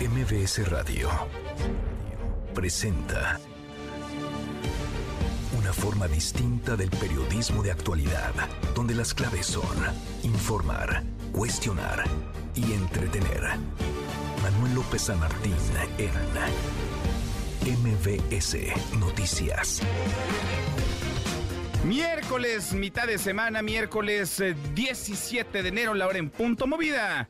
MBS Radio presenta una forma distinta del periodismo de actualidad, donde las claves son informar, cuestionar y entretener. Manuel López San Martín en MBS Noticias. Miércoles, mitad de semana, miércoles 17 de enero, la hora en punto movida.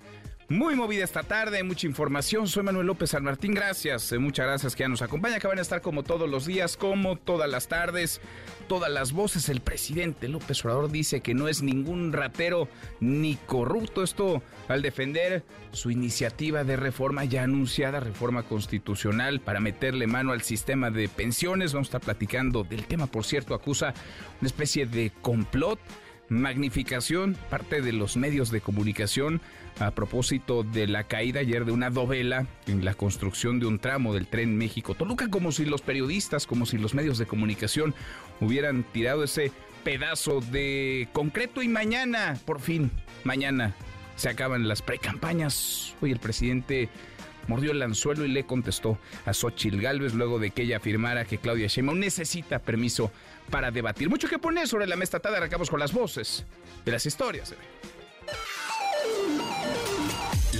Muy movida esta tarde, mucha información. Soy Manuel López San Martín, gracias, eh, muchas gracias que ya nos acompaña, que van a estar como todos los días, como todas las tardes, todas las voces. El presidente López Obrador dice que no es ningún ratero ni corrupto. Esto al defender su iniciativa de reforma ya anunciada, reforma constitucional para meterle mano al sistema de pensiones. Vamos a estar platicando del tema, por cierto, acusa una especie de complot magnificación, parte de los medios de comunicación, a propósito de la caída ayer de una dovela en la construcción de un tramo del tren México-Toluca, como si los periodistas, como si los medios de comunicación hubieran tirado ese pedazo de concreto y mañana, por fin, mañana se acaban las precampañas. Hoy el presidente mordió el anzuelo y le contestó a Xochil Gálvez luego de que ella afirmara que Claudia Sheinbaum necesita permiso para debatir. Mucho que poner sobre la mesa tarde, arrancamos con las voces de las historias.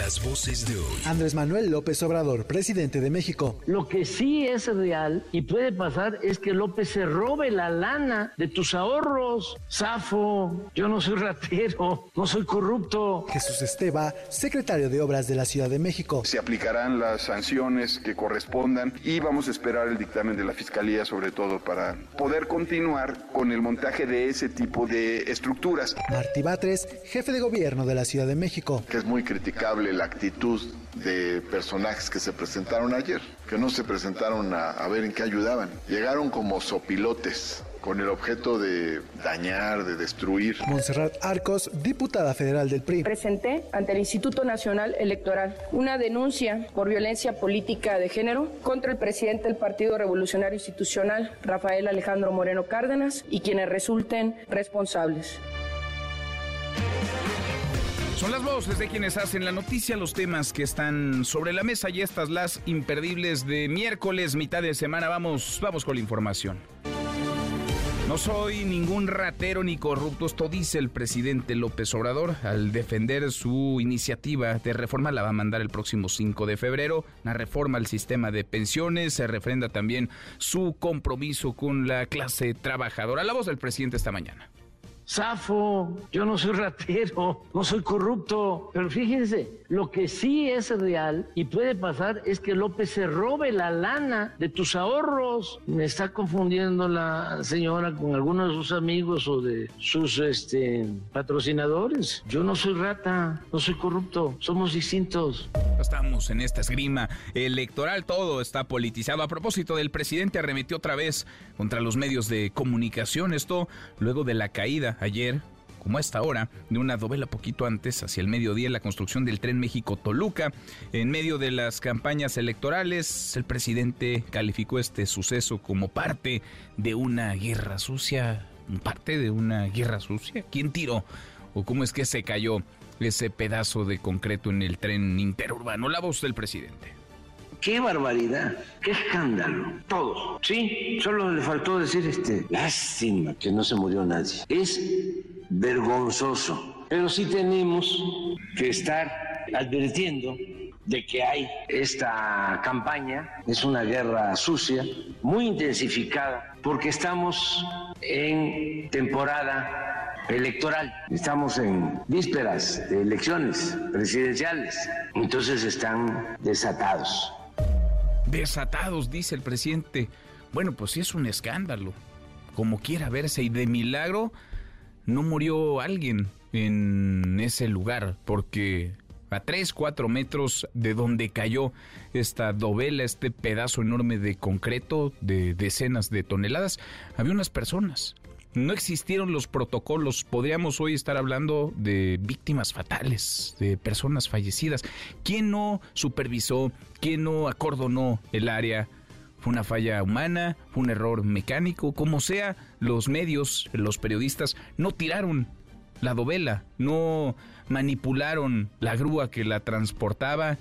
Las voces de hoy. Andrés Manuel López Obrador, presidente de México. Lo que sí es real y puede pasar es que López se robe la lana de tus ahorros. Zafo, yo no soy ratero, no soy corrupto. Jesús Esteba, secretario de Obras de la Ciudad de México. Se aplicarán las sanciones que correspondan y vamos a esperar el dictamen de la Fiscalía sobre todo para poder continuar con el montaje de ese tipo de estructuras. Martí Batres, jefe de gobierno de la Ciudad de México. Que es muy criticable la actitud de personajes que se presentaron ayer, que no se presentaron a, a, ver en qué ayudaban. Llegaron como sopilotes con el objeto de dañar, de destruir. Montserrat Arcos, diputada federal del PRI. Presenté ante el Instituto Nacional Electoral una denuncia por violencia política de género contra el presidente del Partido Revolucionario Institucional, Rafael Alejandro Moreno Cárdenas, y quienes resulten responsables. Son las voces de quienes hacen la noticia, los temas que están sobre la mesa y estas las imperdibles de miércoles, mitad de semana. Vamos, vamos con la información. No soy ningún ratero ni corrupto, esto dice el presidente López Obrador al defender su iniciativa de reforma. La va a mandar el próximo 5 de febrero. Una reforma al sistema de pensiones. Se refrenda también su compromiso con la clase trabajadora. La voz del presidente esta mañana. Zafo, yo no soy ratero, no soy corrupto, pero fíjense, lo que sí es real y puede pasar es que López se robe la lana de tus ahorros. Me está confundiendo la señora con algunos de sus amigos o de sus este, patrocinadores. Yo no soy rata, no soy corrupto, somos distintos. Estamos en esta esgrima electoral, todo está politizado. A propósito del presidente arremetió otra vez contra los medios de comunicación, esto luego de la caída ayer, como a esta hora, de una novela poquito antes, hacia el mediodía, la construcción del tren México-Toluca. En medio de las campañas electorales, el presidente calificó este suceso como parte de una guerra sucia. ¿Parte de una guerra sucia? ¿Quién tiró? ¿O cómo es que se cayó ese pedazo de concreto en el tren interurbano? La voz del presidente. ¡Qué barbaridad! ¡Qué escándalo! Todos, ¿sí? Solo le faltó decir este, lástima que no se murió nadie. Es vergonzoso. Pero sí tenemos que estar advirtiendo de que hay esta campaña, es una guerra sucia, muy intensificada, porque estamos en temporada electoral, estamos en vísperas de elecciones presidenciales, entonces están desatados desatados, dice el presidente. Bueno, pues sí es un escándalo, como quiera verse, y de milagro no murió alguien en ese lugar, porque a 3, 4 metros de donde cayó esta dovela, este pedazo enorme de concreto de decenas de toneladas, había unas personas. No existieron los protocolos, podríamos hoy estar hablando de víctimas fatales, de personas fallecidas. ¿Quién no supervisó, quién no acordonó el área? ¿Fue una falla humana? ¿Fue un error mecánico? Como sea, los medios, los periodistas no tiraron la dovela, no manipularon la grúa que la transportaba,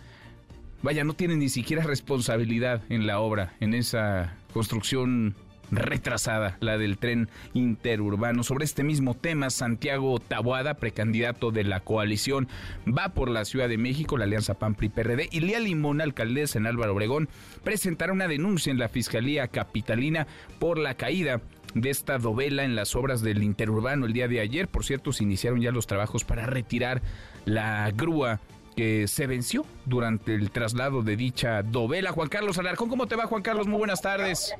vaya, no tienen ni siquiera responsabilidad en la obra, en esa construcción retrasada, la del tren interurbano. Sobre este mismo tema, Santiago Tabuada, precandidato de la coalición, va por la Ciudad de México, la Alianza PAN-PRI-PRD, y Lía Limón, alcaldesa en Álvaro Obregón, presentará una denuncia en la Fiscalía Capitalina por la caída de esta dovela en las obras del interurbano el día de ayer. Por cierto, se iniciaron ya los trabajos para retirar la grúa que se venció durante el traslado de dicha dovela. Juan Carlos Alarcón, ¿cómo te va Juan Carlos? Muy buenas tardes.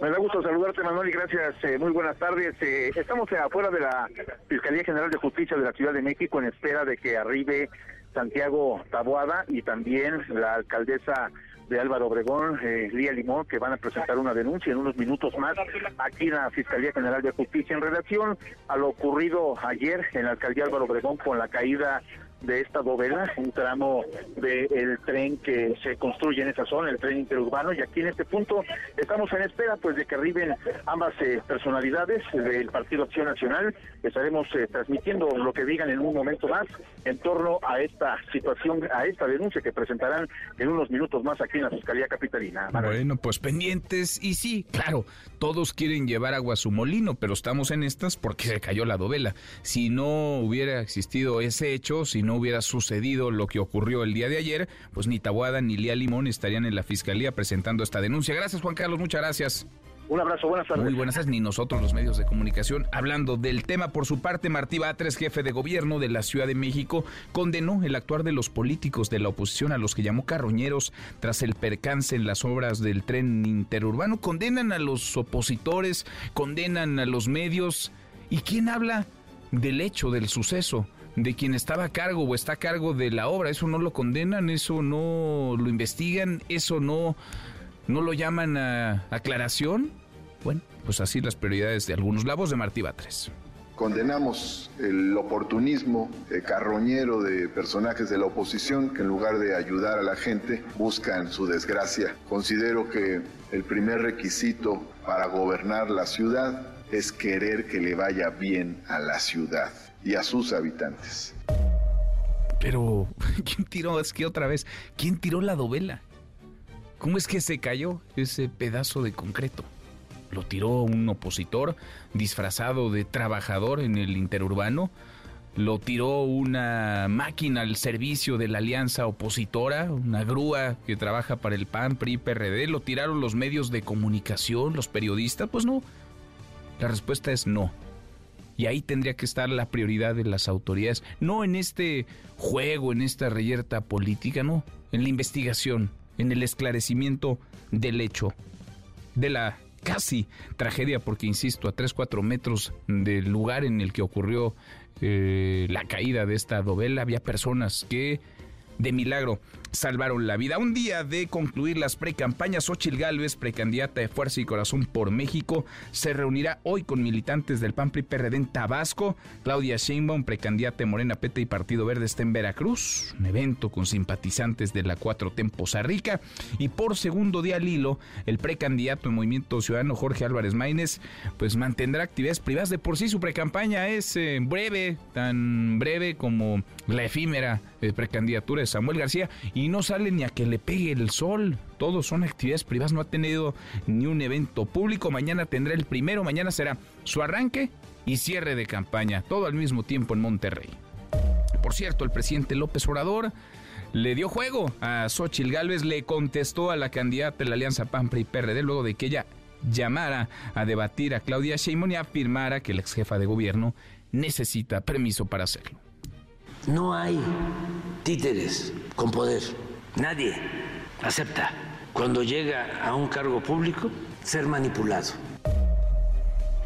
Me da gusto saludarte, Manuel, y gracias. Eh, muy buenas tardes. Eh, estamos afuera de la Fiscalía General de Justicia de la Ciudad de México en espera de que arribe Santiago Taboada y también la alcaldesa de Álvaro Obregón, eh, Lía Limón, que van a presentar una denuncia en unos minutos más aquí en la Fiscalía General de Justicia en relación a lo ocurrido ayer en la alcaldía Álvaro Obregón con la caída de esta bóveda, un tramo del tren que se construye en esa zona, el tren interurbano, y aquí en este punto estamos en espera pues de que arriben ambas eh, personalidades del Partido Acción Nacional, estaremos eh, transmitiendo lo que digan en un momento más en torno a esta situación, a esta denuncia que presentarán en unos minutos más aquí en la Fiscalía Capitalina. Bueno, pues pendientes, y sí, claro, todos quieren llevar agua a su molino, pero estamos en estas porque se cayó la dovela. Si no hubiera existido ese hecho, si no hubiera sucedido lo que ocurrió el día de ayer, pues ni Tabuada ni Lía Limón estarían en la fiscalía presentando esta denuncia. Gracias, Juan Carlos, muchas gracias. Un abrazo, buenas tardes. Muy buenas tardes, ni nosotros los medios de comunicación. Hablando del tema, por su parte, Martí Batres, jefe de gobierno de la Ciudad de México, condenó el actuar de los políticos de la oposición a los que llamó carroñeros tras el percance en las obras del tren interurbano. Condenan a los opositores, condenan a los medios. ¿Y quién habla del hecho, del suceso? De quien estaba a cargo o está a cargo de la obra. Eso no lo condenan, eso no lo investigan, eso no, no lo llaman a aclaración. Bueno, pues así las prioridades de algunos. La voz de Martí Batres. Condenamos el oportunismo carroñero de personajes de la oposición que en lugar de ayudar a la gente buscan su desgracia. Considero que el primer requisito para gobernar la ciudad es querer que le vaya bien a la ciudad y a sus habitantes. Pero, ¿quién tiró? Es que otra vez, ¿quién tiró la dovela? ¿Cómo es que se cayó ese pedazo de concreto? ¿Lo tiró un opositor disfrazado de trabajador en el interurbano? ¿Lo tiró una máquina al servicio de la alianza opositora? ¿Una grúa que trabaja para el PAN, PRI, PRD? ¿Lo tiraron los medios de comunicación, los periodistas? Pues no. La respuesta es no. Y ahí tendría que estar la prioridad de las autoridades, no en este juego, en esta reyerta política, no, en la investigación, en el esclarecimiento del hecho, de la casi tragedia, porque insisto, a 3, 4 metros del lugar en el que ocurrió eh, la caída de esta dovela, había personas que de milagro salvaron la vida. Un día de concluir las precampañas, Xochil Gálvez, precandidata de Fuerza y Corazón por México, se reunirá hoy con militantes del PAN en Tabasco. Claudia Sheinbaum, precandidata de Morena Peta y Partido Verde está en Veracruz, un evento con simpatizantes de la 4T en Poza Rica. Y por segundo día al hilo, el precandidato en Movimiento Ciudadano Jorge Álvarez Maínez, pues mantendrá actividades privadas. De por sí su precampaña es eh, breve, tan breve como la efímera eh, precandidatura de Samuel García y no sale ni a que le pegue el sol. Todos son actividades privadas, no ha tenido ni un evento público. Mañana tendrá el primero, mañana será su arranque y cierre de campaña, todo al mismo tiempo en Monterrey. Por cierto, el presidente López Obrador le dio juego a Xochil Gálvez, le contestó a la candidata de la Alianza PAN y PRD luego de que ella llamara a debatir a Claudia Sheinbaum y afirmara que la ex jefa de gobierno necesita permiso para hacerlo. No hay títeres con poder. Nadie acepta cuando llega a un cargo público ser manipulado.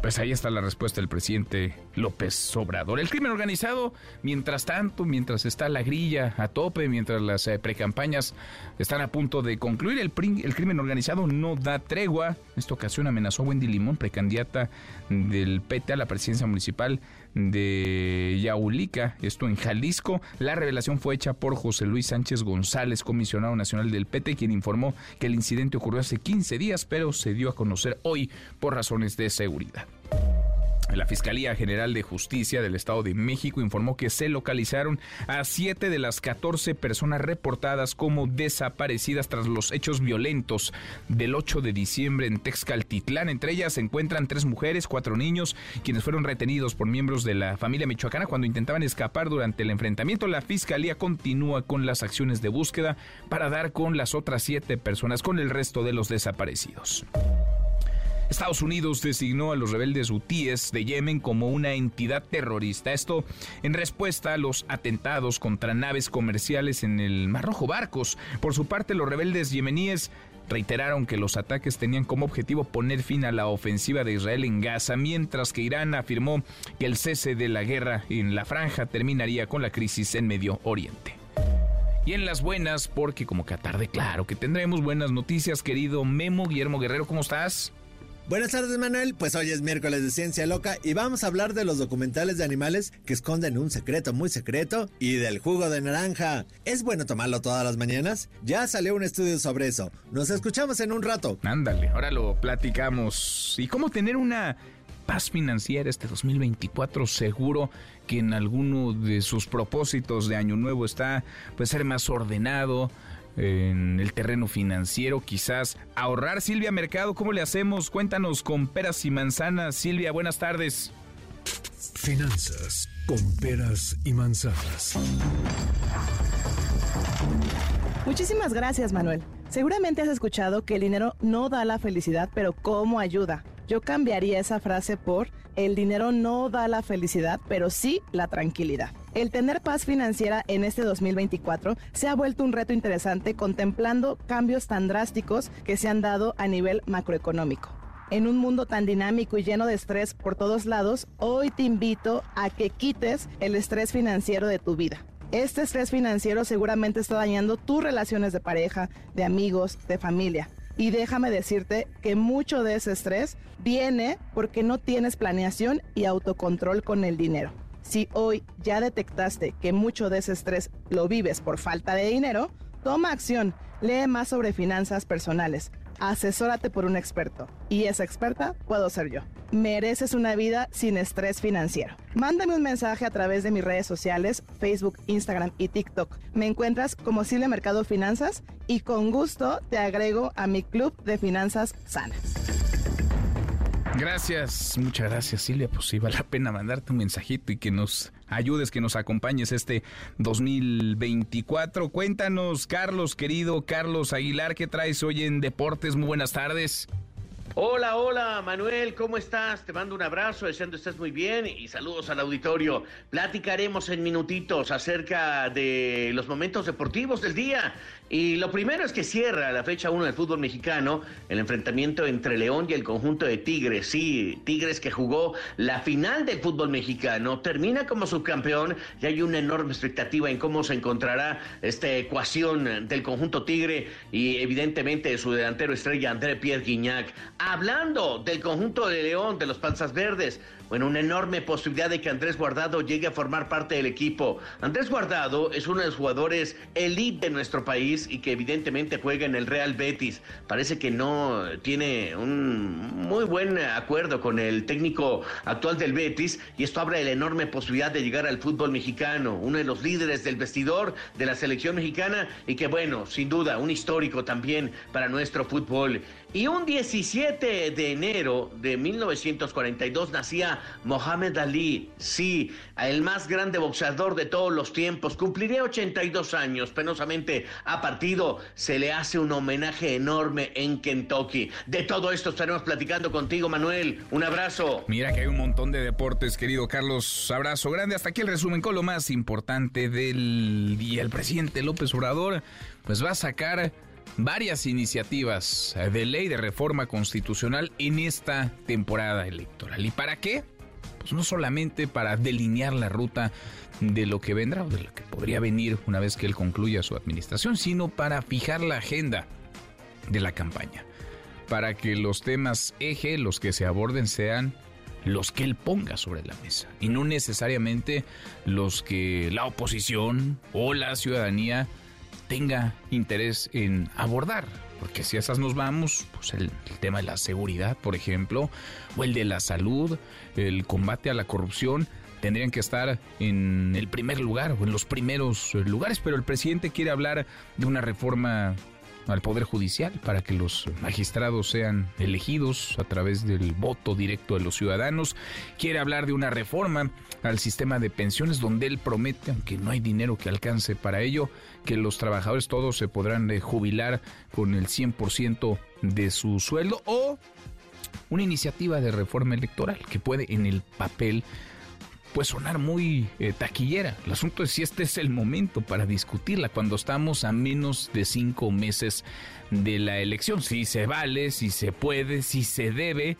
Pues ahí está la respuesta del presidente López Obrador. El crimen organizado, mientras tanto, mientras está la grilla a tope, mientras las eh, precampañas están a punto de concluir, el, el, crimen organizado no da tregua. En esta ocasión amenazó a Wendy Limón, precandidata del PT a la presidencia municipal de Yaulica, esto en Jalisco. La revelación fue hecha por José Luis Sánchez González, comisionado nacional del PT, quien informó que el incidente ocurrió hace 15 días, pero se dio a conocer hoy por razones de seguridad. La Fiscalía General de Justicia del Estado de México informó que se localizaron a siete de las 14 personas reportadas como desaparecidas tras los hechos violentos del 8 de diciembre en Texcaltitlán. Entre ellas se encuentran tres mujeres, cuatro niños, quienes fueron retenidos por miembros de la familia michoacana cuando intentaban escapar durante el enfrentamiento. La Fiscalía continúa con las acciones de búsqueda para dar con las otras siete personas, con el resto de los desaparecidos. Estados Unidos designó a los rebeldes hutíes de Yemen como una entidad terrorista. Esto en respuesta a los atentados contra naves comerciales en el Mar Rojo Barcos. Por su parte, los rebeldes yemeníes reiteraron que los ataques tenían como objetivo poner fin a la ofensiva de Israel en Gaza, mientras que Irán afirmó que el cese de la guerra en la franja terminaría con la crisis en Medio Oriente. Y en las buenas, porque como que a tarde, claro que tendremos buenas noticias, querido Memo Guillermo Guerrero, ¿cómo estás? Buenas tardes Manuel, pues hoy es miércoles de Ciencia Loca y vamos a hablar de los documentales de animales que esconden un secreto muy secreto y del jugo de naranja. ¿Es bueno tomarlo todas las mañanas? Ya salió un estudio sobre eso. Nos escuchamos en un rato. Ándale, ahora lo platicamos. ¿Y cómo tener una paz financiera este 2024 seguro que en alguno de sus propósitos de año nuevo está pues ser más ordenado, en el terreno financiero, quizás ahorrar. Silvia Mercado, ¿cómo le hacemos? Cuéntanos con peras y manzanas. Silvia, buenas tardes. Finanzas con peras y manzanas. Muchísimas gracias, Manuel. Seguramente has escuchado que el dinero no da la felicidad, pero ¿cómo ayuda? Yo cambiaría esa frase por el dinero no da la felicidad, pero sí la tranquilidad. El tener paz financiera en este 2024 se ha vuelto un reto interesante contemplando cambios tan drásticos que se han dado a nivel macroeconómico. En un mundo tan dinámico y lleno de estrés por todos lados, hoy te invito a que quites el estrés financiero de tu vida. Este estrés financiero seguramente está dañando tus relaciones de pareja, de amigos, de familia. Y déjame decirte que mucho de ese estrés viene porque no tienes planeación y autocontrol con el dinero. Si hoy ya detectaste que mucho de ese estrés lo vives por falta de dinero, toma acción, lee más sobre finanzas personales, asesórate por un experto. Y esa experta puedo ser yo. Mereces una vida sin estrés financiero. Mándame un mensaje a través de mis redes sociales, Facebook, Instagram y TikTok. Me encuentras como Silvia Mercado Finanzas y con gusto te agrego a mi club de finanzas sanas. Gracias, muchas gracias Silvia. Pues sí, vale la pena mandarte un mensajito y que nos ayudes, que nos acompañes este 2024. Cuéntanos, Carlos, querido Carlos Aguilar, ¿qué traes hoy en Deportes? Muy buenas tardes. Hola, hola, Manuel, ¿cómo estás? Te mando un abrazo, deseando estés muy bien y saludos al auditorio. Platicaremos en minutitos acerca de los momentos deportivos del día. Y lo primero es que cierra la fecha 1 del fútbol mexicano el enfrentamiento entre León y el conjunto de Tigres. Sí, Tigres que jugó la final del fútbol mexicano, termina como subcampeón y hay una enorme expectativa en cómo se encontrará esta ecuación del conjunto Tigre y evidentemente de su delantero estrella André Pierre Guignac. Hablando del conjunto de León, de los Panzas Verdes, bueno, una enorme posibilidad de que Andrés Guardado llegue a formar parte del equipo. Andrés Guardado es uno de los jugadores elite de nuestro país y que evidentemente juega en el Real Betis. Parece que no tiene un muy buen acuerdo con el técnico actual del Betis y esto abre la enorme posibilidad de llegar al fútbol mexicano, uno de los líderes del vestidor de la selección mexicana y que bueno, sin duda, un histórico también para nuestro fútbol. Y un 17 de enero de 1942 nacía Mohamed Ali, sí, el más grande boxeador de todos los tiempos. Cumpliría 82 años, penosamente a partido. Se le hace un homenaje enorme en Kentucky. De todo esto estaremos platicando contigo, Manuel. Un abrazo. Mira que hay un montón de deportes, querido Carlos. Abrazo grande. Hasta aquí el resumen con lo más importante del día. El presidente López Obrador, pues va a sacar varias iniciativas de ley de reforma constitucional en esta temporada electoral. ¿Y para qué? Pues no solamente para delinear la ruta de lo que vendrá o de lo que podría venir una vez que él concluya su administración, sino para fijar la agenda de la campaña, para que los temas eje, los que se aborden, sean los que él ponga sobre la mesa y no necesariamente los que la oposición o la ciudadanía tenga interés en abordar. Porque si a esas nos vamos, pues el, el, tema de la seguridad, por ejemplo, o el de la salud, el combate a la corrupción, tendrían que estar en el primer lugar o en los primeros lugares. Pero el presidente quiere hablar de una reforma al Poder Judicial para que los magistrados sean elegidos a través del voto directo de los ciudadanos. Quiere hablar de una reforma al sistema de pensiones donde él promete, aunque no hay dinero que alcance para ello, que los trabajadores todos se podrán eh, jubilar con el 100% de su sueldo o una iniciativa de reforma electoral que puede en el papel pues sonar muy eh, taquillera. El asunto es si este es el momento para discutirla cuando estamos a menos de cinco meses de la elección. Si se vale, si se puede, si se debe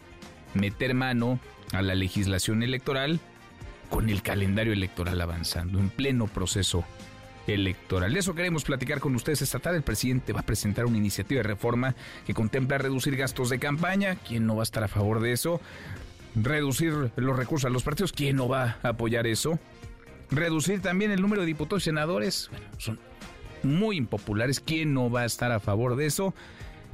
meter mano a la legislación electoral con el calendario electoral avanzando en pleno proceso electoral. De eso queremos platicar con ustedes esta tarde. El presidente va a presentar una iniciativa de reforma que contempla reducir gastos de campaña. ¿Quién no va a estar a favor de eso? Reducir los recursos a los partidos. ¿Quién no va a apoyar eso? Reducir también el número de diputados y senadores. Bueno, son muy impopulares. ¿Quién no va a estar a favor de eso?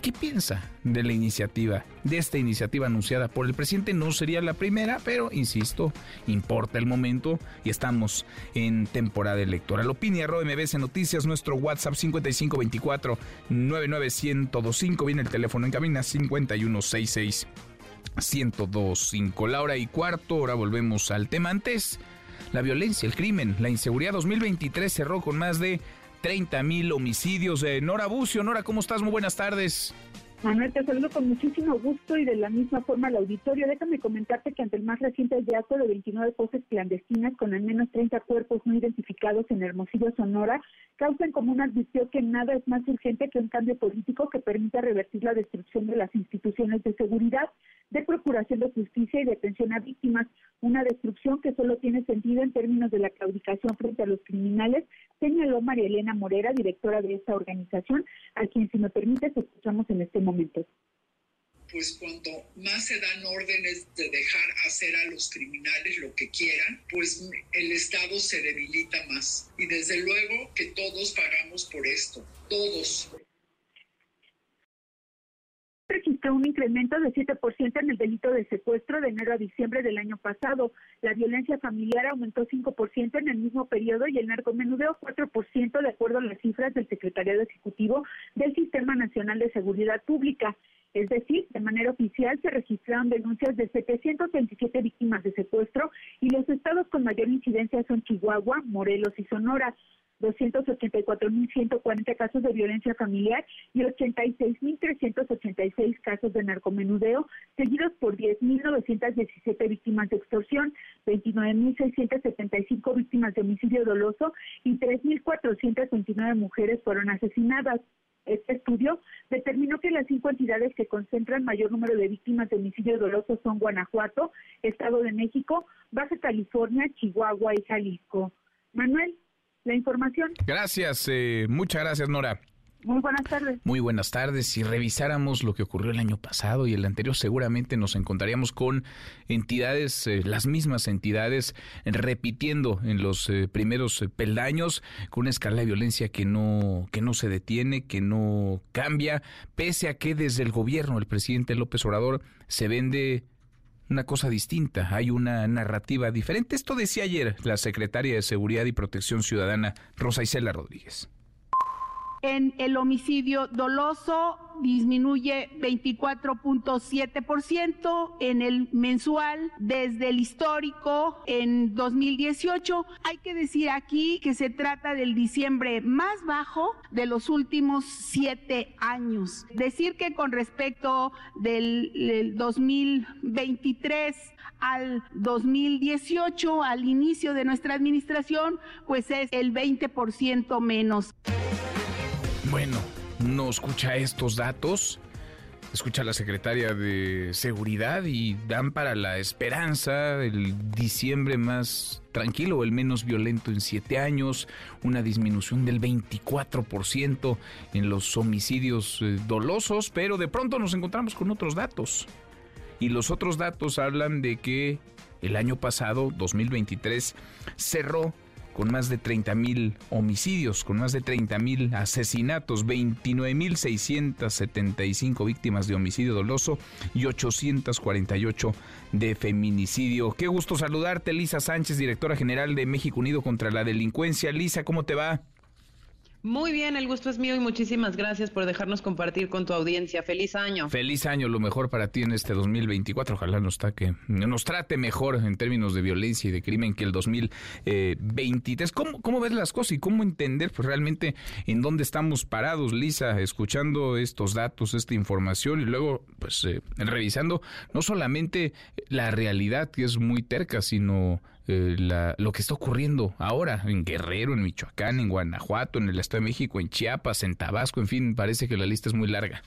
¿Qué piensa de la iniciativa, de esta iniciativa anunciada por el presidente? No sería la primera, pero insisto, importa el momento y estamos en temporada electoral. Opinia MBS Noticias, nuestro WhatsApp 5524 99125, viene el teléfono en cabina 5166 1025. La hora y cuarto, ahora volvemos al tema antes. La violencia, el crimen, la inseguridad 2023 cerró con más de 30 mil homicidios. Eh, Nora Bucio, Nora, ¿cómo estás? Muy buenas tardes. Manuel, te saludo con muchísimo gusto y de la misma forma al auditorio. Déjame comentarte que ante el más reciente hallazgo de 29 fosas clandestinas con al menos 30 cuerpos no identificados en Hermosillo, Sonora, Causa en Común advirtió que nada es más urgente que un cambio político que permita revertir la destrucción de las instituciones de seguridad, de procuración de justicia y de atención a víctimas, una destrucción que solo tiene sentido en términos de la claudicación frente a los criminales, señaló María Elena Morera, directora de esta organización, a quien, si me permite, escuchamos en este momento pues cuando más se dan órdenes de dejar hacer a los criminales lo que quieran, pues el Estado se debilita más. Y desde luego que todos pagamos por esto, todos registró un incremento de 7% en el delito de secuestro de enero a diciembre del año pasado. La violencia familiar aumentó 5% en el mismo periodo y el narcomenudeo 4% de acuerdo a las cifras del Secretariado Ejecutivo del Sistema Nacional de Seguridad Pública. Es decir, de manera oficial se registraron denuncias de 727 víctimas de secuestro y los estados con mayor incidencia son Chihuahua, Morelos y Sonora. 284.140 casos de violencia familiar y 86.386 casos de narcomenudeo, seguidos por 10.917 víctimas de extorsión, 29.675 víctimas de homicidio doloso y 3.429 mujeres fueron asesinadas. Este estudio determinó que las cinco entidades que concentran mayor número de víctimas de homicidio doloso son Guanajuato, Estado de México, Baja California, Chihuahua y Jalisco. Manuel, la información. Gracias, eh, muchas gracias Nora. Muy buenas tardes. Muy buenas tardes. Si revisáramos lo que ocurrió el año pasado y el anterior, seguramente nos encontraríamos con entidades, eh, las mismas entidades, repitiendo en los eh, primeros peldaños, con una escala de violencia que no, que no se detiene, que no cambia, pese a que desde el gobierno, el presidente López Obrador, se vende una cosa distinta, hay una narrativa diferente. Esto decía ayer la secretaria de Seguridad y Protección Ciudadana, Rosa Isela Rodríguez en el homicidio doloso disminuye 24.7% en el mensual desde el histórico en 2018. Hay que decir aquí que se trata del diciembre más bajo de los últimos siete años. Decir que con respecto del, del 2023 al 2018, al inicio de nuestra administración, pues es el 20% menos. Bueno, no escucha estos datos. Escucha a la secretaria de Seguridad y dan para la esperanza el diciembre más tranquilo, el menos violento en siete años, una disminución del 24% en los homicidios eh, dolosos, pero de pronto nos encontramos con otros datos. Y los otros datos hablan de que el año pasado, 2023, cerró con más de 30 mil homicidios, con más de 30 mil asesinatos, 29 mil 675 víctimas de homicidio doloso y 848 de feminicidio. Qué gusto saludarte, Lisa Sánchez, directora general de México Unido contra la Delincuencia. Lisa, ¿cómo te va? Muy bien, el gusto es mío y muchísimas gracias por dejarnos compartir con tu audiencia. Feliz año. Feliz año, lo mejor para ti en este 2024. Ojalá nos, taque, nos trate mejor en términos de violencia y de crimen que el 2023. ¿Cómo, ¿Cómo ves las cosas y cómo entender pues, realmente en dónde estamos parados, Lisa, escuchando estos datos, esta información y luego pues eh, revisando no solamente la realidad que es muy terca, sino eh, la, lo que está ocurriendo ahora en Guerrero, en Michoacán, en Guanajuato, en el Estado de México, en Chiapas, en Tabasco, en fin, parece que la lista es muy larga.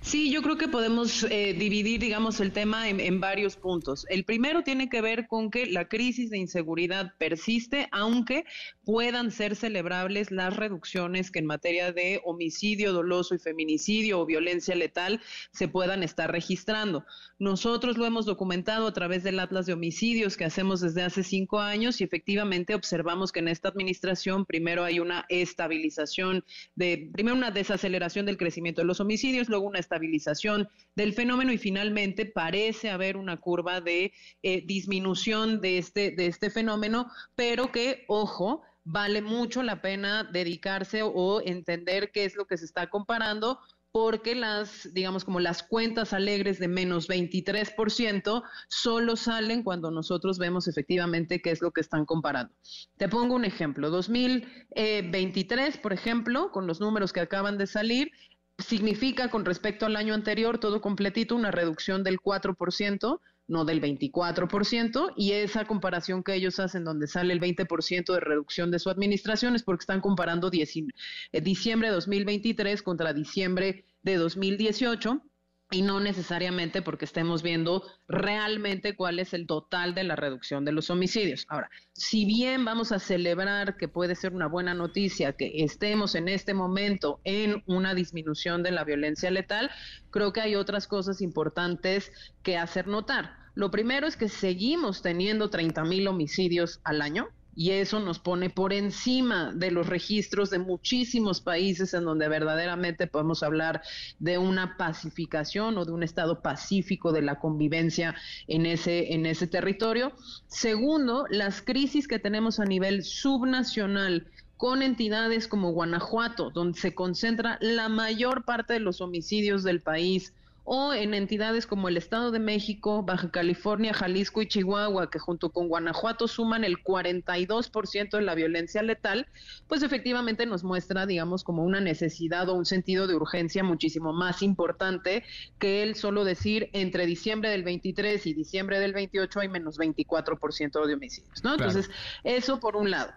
Sí, yo creo que podemos eh, dividir, digamos, el tema en, varios puntos. El primero tiene que ver con que la crisis de inseguridad persiste, aunque puedan ser celebrables las reducciones que en materia de homicidio doloso y feminicidio o violencia letal se puedan estar registrando. Nosotros lo hemos documentado a través del Atlas de Homicidios que hacemos desde hace cinco años y efectivamente observamos que en esta administración primero hay una estabilización de, primero una desaceleración del crecimiento de los homicidios, luego una estabilización del fenómeno y finalmente parece haber una curva de eh, disminución de este, de este fenómeno, pero que, ojo, vale mucho la pena dedicarse o entender qué es lo que se está comparando porque las, digamos, como las cuentas alegres de menos 23% solo salen cuando nosotros vemos efectivamente qué es lo que están comparando. Te pongo un ejemplo. 2023, por ejemplo, con los números que acaban de salir, significa con respecto al año anterior, todo completito, una reducción del 4%, no del 24%, y esa comparación que ellos hacen donde sale el 20% de reducción de su administración es porque están comparando eh, diciembre de 2023 contra diciembre de 2018 y no necesariamente porque estemos viendo realmente cuál es el total de la reducción de los homicidios. Ahora, si bien vamos a celebrar que puede ser una buena noticia que estemos en este momento en una disminución de la violencia letal, creo que hay otras cosas importantes que hacer notar. Lo primero es que seguimos teniendo 30 mil homicidios al año, y eso nos pone por encima de los registros de muchísimos países en donde verdaderamente podemos hablar de una pacificación o de un estado pacífico de la convivencia en ese en ese territorio. Segundo, las crisis que tenemos a nivel subnacional con entidades como Guanajuato, donde se concentra la mayor parte de los homicidios del país, o en entidades como el Estado de México, Baja California, Jalisco y Chihuahua, que junto con Guanajuato suman el 42% de la violencia letal, pues efectivamente nos muestra, digamos, como una necesidad o un sentido de urgencia muchísimo más importante que el solo decir entre diciembre del 23 y diciembre del 28 hay menos 24% de homicidios, ¿no? Entonces, eso por un lado.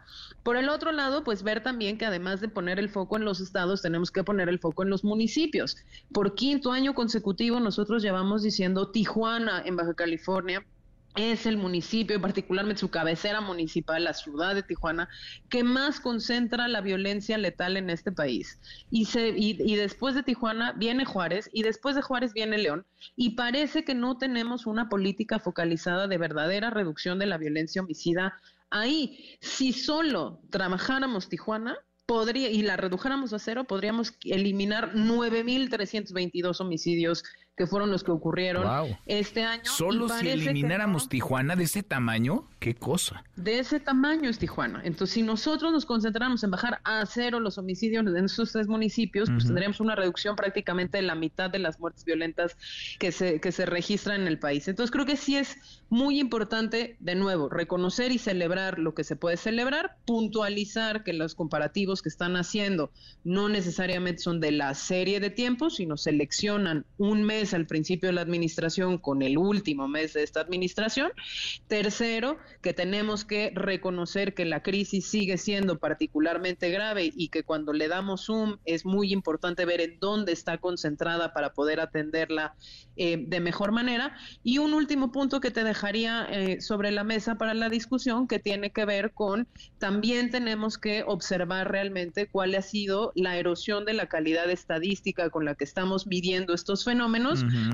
Por el otro lado, pues ver también que además de poner el foco en los estados, tenemos que poner el foco en los municipios. Por quinto año consecutivo, nosotros llevamos diciendo Tijuana en Baja California es el municipio, particularmente su cabecera municipal, la ciudad de Tijuana, que más concentra la violencia letal en este país. Y, después de Tijuana viene Juárez y después de Juárez viene León. Y parece que no tenemos una política focalizada de verdadera reducción de la violencia homicida ahí. Si solo trabajáramos Tijuana, podría, y la redujéramos a cero, podríamos eliminar 9.322 homicidios que fueron los que ocurrieron este año. Solo si elimináramos Tijuana de ese tamaño, qué cosa. De ese tamaño es Tijuana. Entonces, si nosotros nos concentramos en bajar a cero los homicidios en esos tres municipios, pues tendríamos una reducción prácticamente de la mitad de las muertes violentas que se, que se registran en el país. Entonces, creo que sí es muy importante, de nuevo, reconocer y celebrar lo que se puede celebrar, puntualizar que los comparativos que están haciendo no necesariamente son de la serie de tiempos, sino seleccionan un mes al principio de la administración con el último mes de esta administración. Tercero, que tenemos que reconocer que la crisis sigue siendo particularmente grave y que cuando le damos zoom es muy importante ver en dónde está concentrada para poder atenderla eh, de mejor manera. Y un último punto que te dejaría eh, sobre la mesa para la discusión que tiene que ver con también tenemos que observar realmente cuál ha sido la erosión de la calidad estadística con la que estamos midiendo estos fenómenos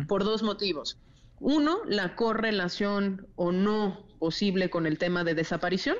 por dos motivos. Uno, la correlación o no posible con el tema de desaparición.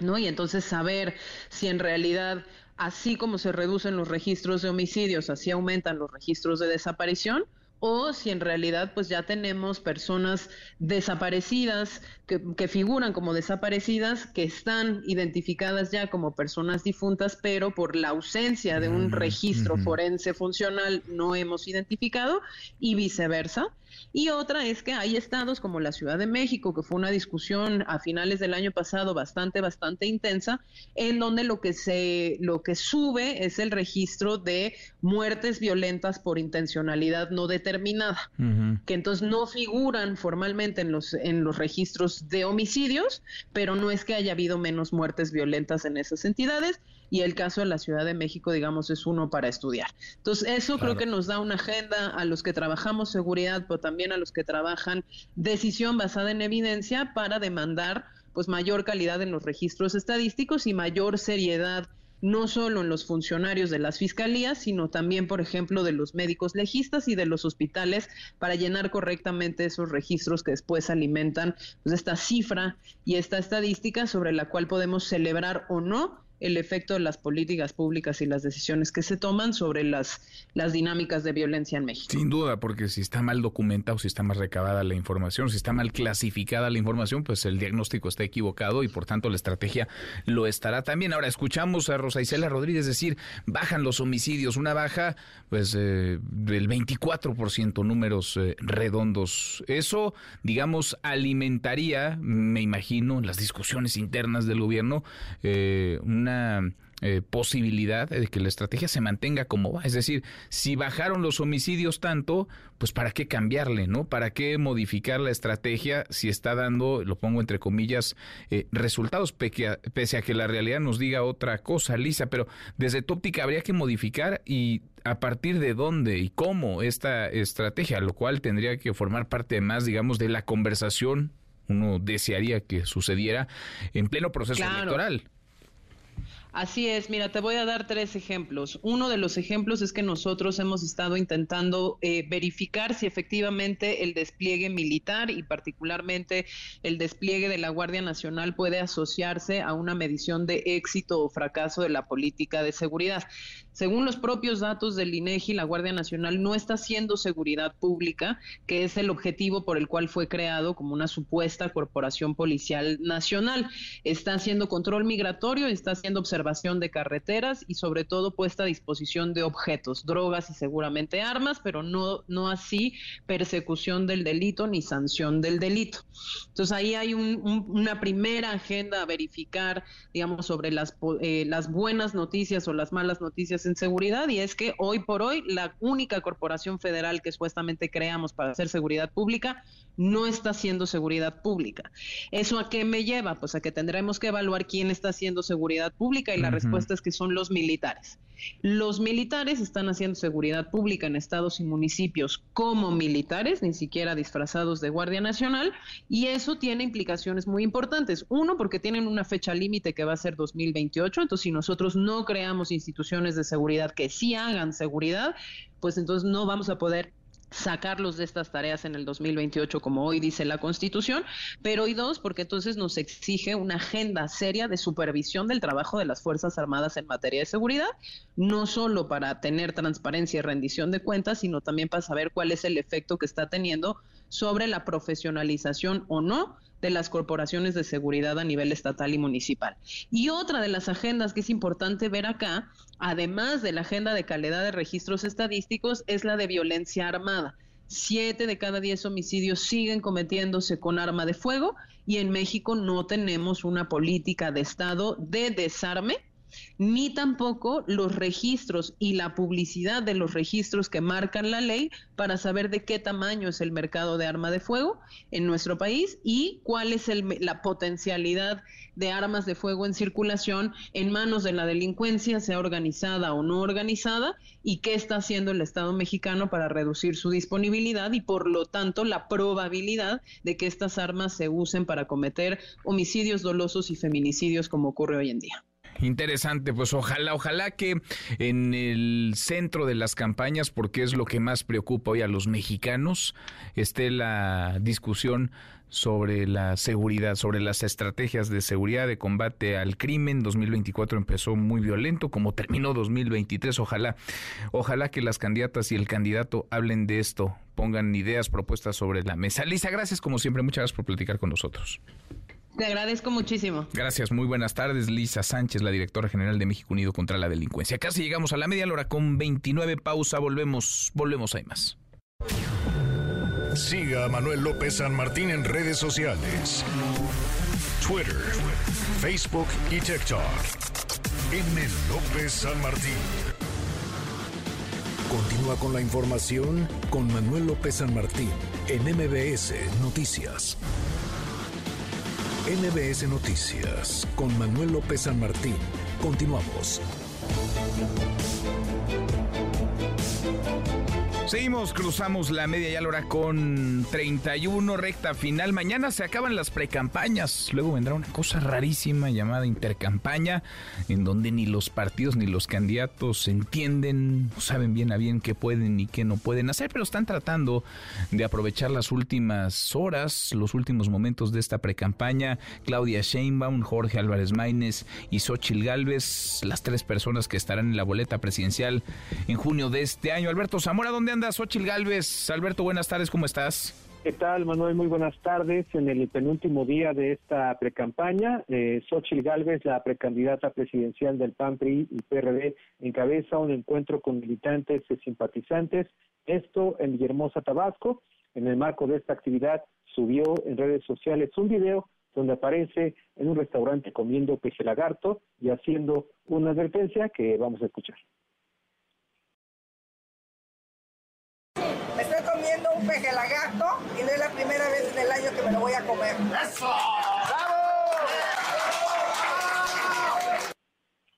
¿no? Y entonces saber si en realidad así como se reducen los registros de homicidios, así aumentan los registros de desaparición, o si en realidad pues ya tenemos personas desaparecidas que, figuran como desaparecidas que están identificadas ya como personas difuntas pero por la ausencia de un registro forense funcional no hemos identificado y viceversa. Y otra es que hay estados como la Ciudad de México, que fue una discusión a finales del año pasado bastante, bastante intensa, en donde lo que se, lo que sube es el registro de muertes violentas por intencionalidad no determinada, que entonces no figuran formalmente en los, en los registros de homicidios, pero no es que haya habido menos muertes violentas en esas entidades, y el caso de la Ciudad de México, digamos, es uno para estudiar. Entonces, eso creo que nos da una agenda a los que trabajamos seguridad, pero también a los que trabajan decisión basada en evidencia para demandar pues mayor calidad en los registros estadísticos y mayor seriedad no solo en los funcionarios de las fiscalías, sino también, por ejemplo, de los médicos legistas y de los hospitales para llenar correctamente esos registros que después alimentan pues, esta cifra y esta estadística sobre la cual podemos celebrar o no el efecto de las políticas públicas y las decisiones que se toman sobre las, las dinámicas de violencia en México. Sin duda, porque si está mal documentada si está mal recabada la información, si está mal clasificada la información, pues el diagnóstico está equivocado y por tanto la estrategia lo estará también. Ahora escuchamos a Rosa Isela Rodríguez decir, bajan los homicidios, una baja pues eh, del 24% números eh, redondos. Eso, digamos, alimentaría, me imagino, las discusiones internas del gobierno, eh, eh, posibilidad de que la estrategia se mantenga como va. Es decir, si bajaron los homicidios tanto, pues para qué cambiarle, ¿no? ¿Para qué modificar la estrategia si está dando, lo pongo entre comillas, eh, resultados, pese a que la realidad nos diga otra cosa, Lisa? Pero desde tu óptica habría que modificar y a partir de dónde y cómo esta estrategia, lo cual tendría que formar parte más, digamos, de la conversación uno desearía que sucediera en pleno proceso electoral. Así es, mira, te voy a dar tres ejemplos. Uno de los ejemplos es que nosotros hemos estado intentando eh, verificar si efectivamente el despliegue militar y particularmente el despliegue de la Guardia Nacional puede asociarse a una medición de éxito o fracaso de la política de seguridad. Según los propios datos del INEGI, la Guardia Nacional no está haciendo seguridad pública, que es el objetivo por el cual fue creado como una supuesta corporación policial nacional. Está haciendo control migratorio, está haciendo observación de carreteras y sobre todo puesta a disposición de objetos, drogas y seguramente armas, pero no, no así persecución del delito ni sanción del delito. Entonces ahí hay una primera agenda a verificar, digamos, sobre las, eh, las buenas noticias o las malas noticias en seguridad y es que hoy por hoy la única corporación federal que supuestamente creamos para hacer seguridad pública no está haciendo seguridad pública. ¿Eso a qué me lleva? Pues a que tendremos que evaluar quién está haciendo seguridad pública y la respuesta es que son los militares. Los militares están haciendo seguridad pública en estados y municipios como militares, ni siquiera disfrazados de Guardia Nacional, y eso tiene implicaciones muy importantes. Uno, porque tienen una fecha límite que va a ser 2028, entonces si nosotros no creamos instituciones de seguridad que sí hagan seguridad, pues entonces no vamos a poder sacarlos de estas tareas en el 2028 como hoy dice la Constitución, pero y dos, porque entonces nos exige una agenda seria de supervisión del trabajo de las Fuerzas Armadas en materia de seguridad, no solo para tener transparencia y rendición de cuentas, sino también para saber cuál es el efecto que está teniendo sobre la profesionalización o no de las corporaciones de seguridad a nivel estatal y municipal. Y otra de las agendas que es importante ver acá, además de la agenda de calidad de registros estadísticos, es la de violencia armada. Siete de cada diez homicidios siguen cometiéndose con arma de fuego y en México no tenemos una política de Estado de desarme ni tampoco los registros y la publicidad de los registros que marcan la ley para saber de qué tamaño es el mercado de arma de fuego en nuestro país y cuál es la potencialidad de armas de fuego en circulación en manos de la delincuencia, sea organizada o no organizada, y qué está haciendo el Estado mexicano para reducir su disponibilidad y por lo tanto la probabilidad de que estas armas se usen para cometer homicidios dolosos y feminicidios como ocurre hoy en día. Interesante. Pues ojalá, ojalá que en el centro de las campañas, porque es lo que más preocupa hoy a los mexicanos, esté la discusión sobre la seguridad, sobre las estrategias de seguridad de combate al crimen. 2024 empezó muy violento, como terminó 2023. Ojalá, ojalá que las candidatas y el candidato hablen de esto, pongan ideas, propuestas sobre la mesa. Lisa, gracias como siempre, muchas gracias por platicar con nosotros. Te agradezco muchísimo. Gracias, muy buenas tardes. Lisa Sánchez, la directora general de México Unido contra la Delincuencia. Casi llegamos a la media hora con 29 pausa. Volvemos, volvemos, hay más. Siga a Manuel López San Martín en redes sociales. Twitter, Facebook y TikTok. M. López San Martín. Continúa con la información con Manuel López San Martín en MBS Noticias. MBS Noticias con Manuel López San Martín. Continuamos. Seguimos, cruzamos la media ya hora con 31 recta final. Mañana se acaban las precampañas. Luego vendrá una cosa rarísima llamada intercampaña, en donde ni los partidos ni los candidatos entienden, no saben bien a bien qué pueden y qué no pueden hacer, pero están tratando de aprovechar las últimas horas, los últimos momentos de esta precampaña. Claudia Sheinbaum, Jorge Álvarez Maínez y Xochil Gálvez, las tres personas que estarán en la boleta presidencial en junio de este año. Alberto Zamora, ¿dónde anda Xochil? Alberto, buenas tardes, ¿cómo estás? ¿Qué tal, Manuel? Muy buenas tardes. En el penúltimo día de esta precampaña, eh, Xochil Gálvez, la precandidata presidencial del PAN, PRI y PRD, encabeza un encuentro con militantes y simpatizantes. Esto en Villahermosa, Tabasco. En el marco de esta actividad, subió en redes sociales un video donde aparece en un restaurante comiendo peje lagarto y haciendo una advertencia que vamos a escuchar. Un peje lagarto y no es la primera vez en el año que me lo voy a comer. ¡Eso!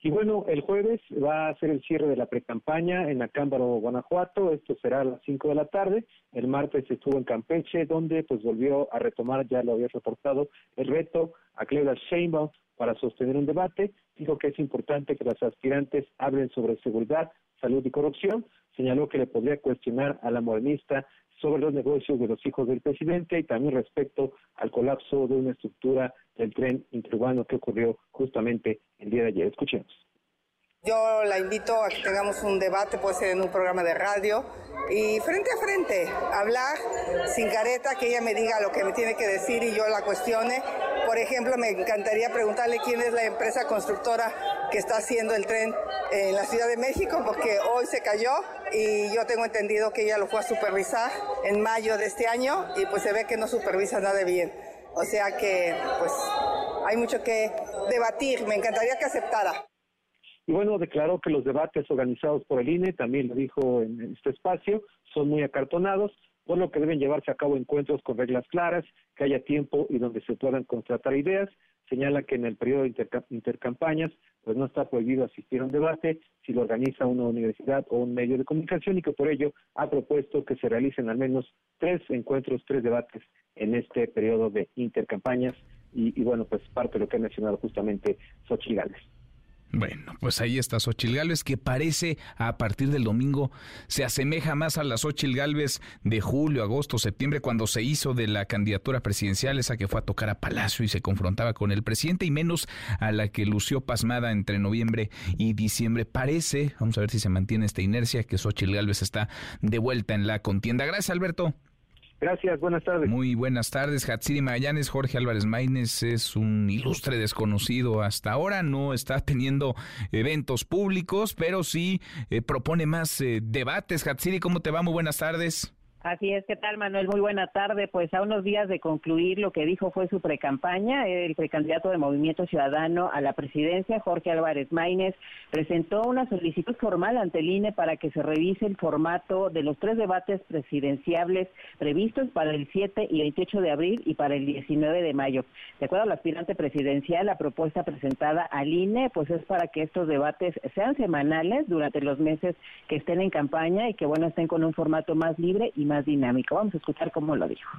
Y bueno, el jueves va a ser el cierre de la precampaña en Acámbaro, Guanajuato. Esto será a las 5 de la tarde. El martes estuvo en Campeche, donde pues volvió a retomar, ya lo había reportado, el reto a Claudia Sheinbaum para sostener un debate. Dijo que es importante que las aspirantes hablen sobre seguridad, salud y corrupción. Señaló que le podría cuestionar a la morenista sobre los negocios de los hijos del presidente y también respecto al colapso de una estructura del tren interurbano que ocurrió justamente el día de ayer. Escuchemos. Yo la invito a que tengamos un debate, puede ser en un programa de radio, y frente a frente, hablar sin careta, que ella me diga lo que me tiene que decir y yo la cuestione. Por ejemplo, me encantaría preguntarle quién es la empresa constructora que está haciendo el tren en la Ciudad de México, porque hoy se cayó y yo tengo entendido que ella lo fue a supervisar en mayo de este año y pues se ve que no supervisa nada bien. O sea que pues hay mucho que debatir, me encantaría que aceptara. Y bueno, declaró que los debates organizados por el INE, también lo dijo en este espacio, son muy acartonados, por lo que deben llevarse a cabo encuentros con reglas claras, que haya tiempo y donde se puedan contratar ideas. Señala que en el periodo de intercampañas, pues no está prohibido asistir a un debate si lo organiza una universidad o un medio de comunicación y que por ello ha propuesto que se realicen al menos tres encuentros, tres debates en este periodo de intercampañas y, bueno, pues parte de lo que ha mencionado justamente Xochitl. Bueno, pues ahí está Xochil que parece a partir del domingo se asemeja más a la Xochil Gálvez de julio, agosto, septiembre, cuando se hizo de la candidatura presidencial, esa que fue a tocar a Palacio y se confrontaba con el presidente, y menos a la que lució pasmada entre noviembre y diciembre. Parece, vamos a ver si se mantiene esta inercia, que Xochil Gálvez está de vuelta en la contienda. Gracias, Alberto. Gracias, buenas tardes. Muy buenas tardes, Hatsiri Magallanes. Jorge Álvarez Maínez es un ilustre desconocido hasta ahora, no está teniendo eventos públicos, pero sí eh, propone más eh, debates. Hatsiri, ¿cómo te va? Muy buenas tardes. Así es, ¿qué tal Manuel? Muy buena tarde. Pues a unos días de concluir lo que dijo fue su precampaña, el precandidato de Movimiento Ciudadano a la presidencia, Jorge Álvarez Maínez, presentó una solicitud formal ante el INE para que se revise el formato de los tres debates presidenciables previstos para el 7 y 28 de abril y para el 19 de mayo. De acuerdo al aspirante presidencial, la propuesta presentada al INE pues es para que estos debates sean semanales durante los meses que estén en campaña y que bueno estén con un formato más libre y Vamos a escuchar cómo lo dijo.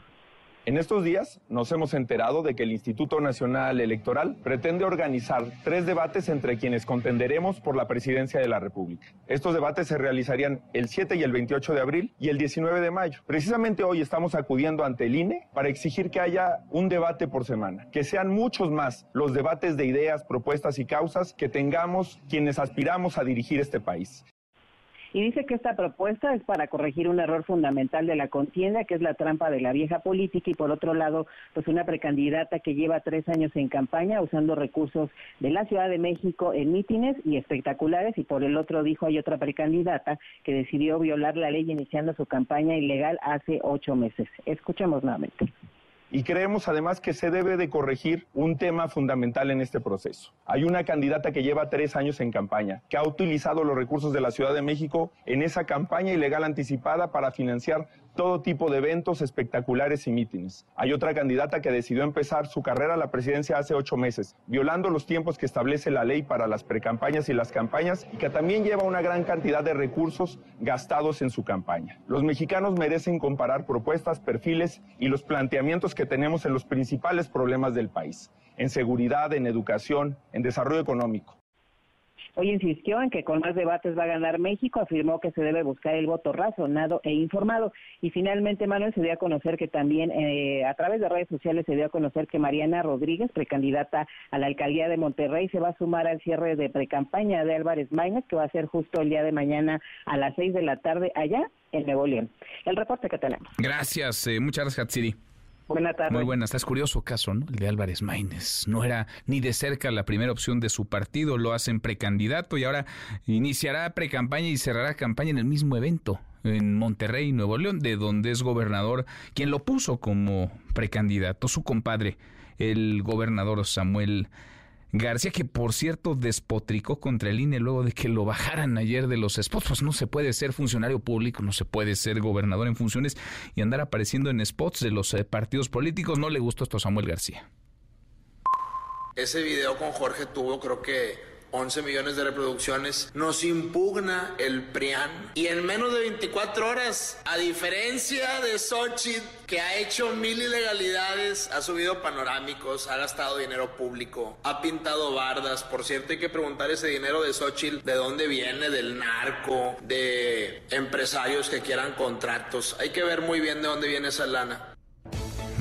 En estos días nos hemos enterado de que el Instituto Nacional Electoral pretende organizar tres debates entre quienes contenderemos por la presidencia de la República. Estos debates se realizarían el 7 y el 28 de abril y el 19 de mayo. Precisamente hoy estamos acudiendo ante el INE para exigir que haya un debate por semana, que sean muchos más los debates de ideas, propuestas y causas que tengamos quienes aspiramos a dirigir este país y dice que esta propuesta es para corregir un error fundamental de la contienda, que es la trampa de la vieja política, y por otro lado, pues una precandidata que lleva tres años en campaña usando recursos de la Ciudad de México en mítines y espectaculares, y por el otro dijo hay otra precandidata que decidió violar la ley iniciando su campaña ilegal hace ocho meses. Escuchemos nuevamente. Y creemos además que se debe de corregir un tema fundamental en este proceso. Hay una candidata que lleva tres años en campaña, que ha utilizado los recursos de la Ciudad de México en esa campaña ilegal anticipada para financiar todo tipo de eventos espectaculares y mítines. Hay otra candidata que decidió empezar su carrera a la presidencia hace ocho meses, violando los tiempos que establece la ley para las precampañas y las campañas, y que también lleva una gran cantidad de recursos gastados en su campaña. Los mexicanos merecen comparar propuestas, perfiles y los planteamientos que tenemos en los principales problemas del país, en seguridad, en educación, en desarrollo económico. Hoy insistió en que con más debates va a ganar México, afirmó que se debe buscar el voto razonado e informado. Y finalmente, Manuel, se dio a conocer que también eh, a través de redes sociales se dio a conocer que Mariana Rodríguez, precandidata a la alcaldía de Monterrey, se va a sumar al cierre de precampaña de Álvarez Maínez, que va a ser justo el día de mañana a las seis de la tarde allá en Nuevo León. El reporte que tenemos. Gracias, eh, muchas gracias, Hatsiri. Buenas tardes. Muy buenas. Es curioso caso, ¿no? El de Álvarez Maínez. No era ni de cerca la primera opción de su partido, lo hacen precandidato y ahora iniciará precampaña y cerrará campaña en el mismo evento en Monterrey, Nuevo León, de donde es gobernador, quien lo puso como precandidato, su compadre, el gobernador Samuel García, que por cierto despotricó contra el INE luego de que lo bajaran ayer de los spots. Pues no se puede ser funcionario público, no se puede ser gobernador en funciones y andar apareciendo en spots de los eh, partidos políticos. No le gustó esto a Samuel García. Ese video con Jorge tuvo creo que 11 millones de reproducciones, nos impugna el PRIAN. Y en menos de 24 horas, a diferencia de Xochitl, que ha hecho mil ilegalidades, ha subido panorámicos, ha gastado dinero público, ha pintado bardas. Por cierto, hay que preguntar ese dinero de Xochitl, ¿de dónde viene? Del narco, de empresarios que quieran contratos. Hay que ver muy bien de dónde viene esa lana.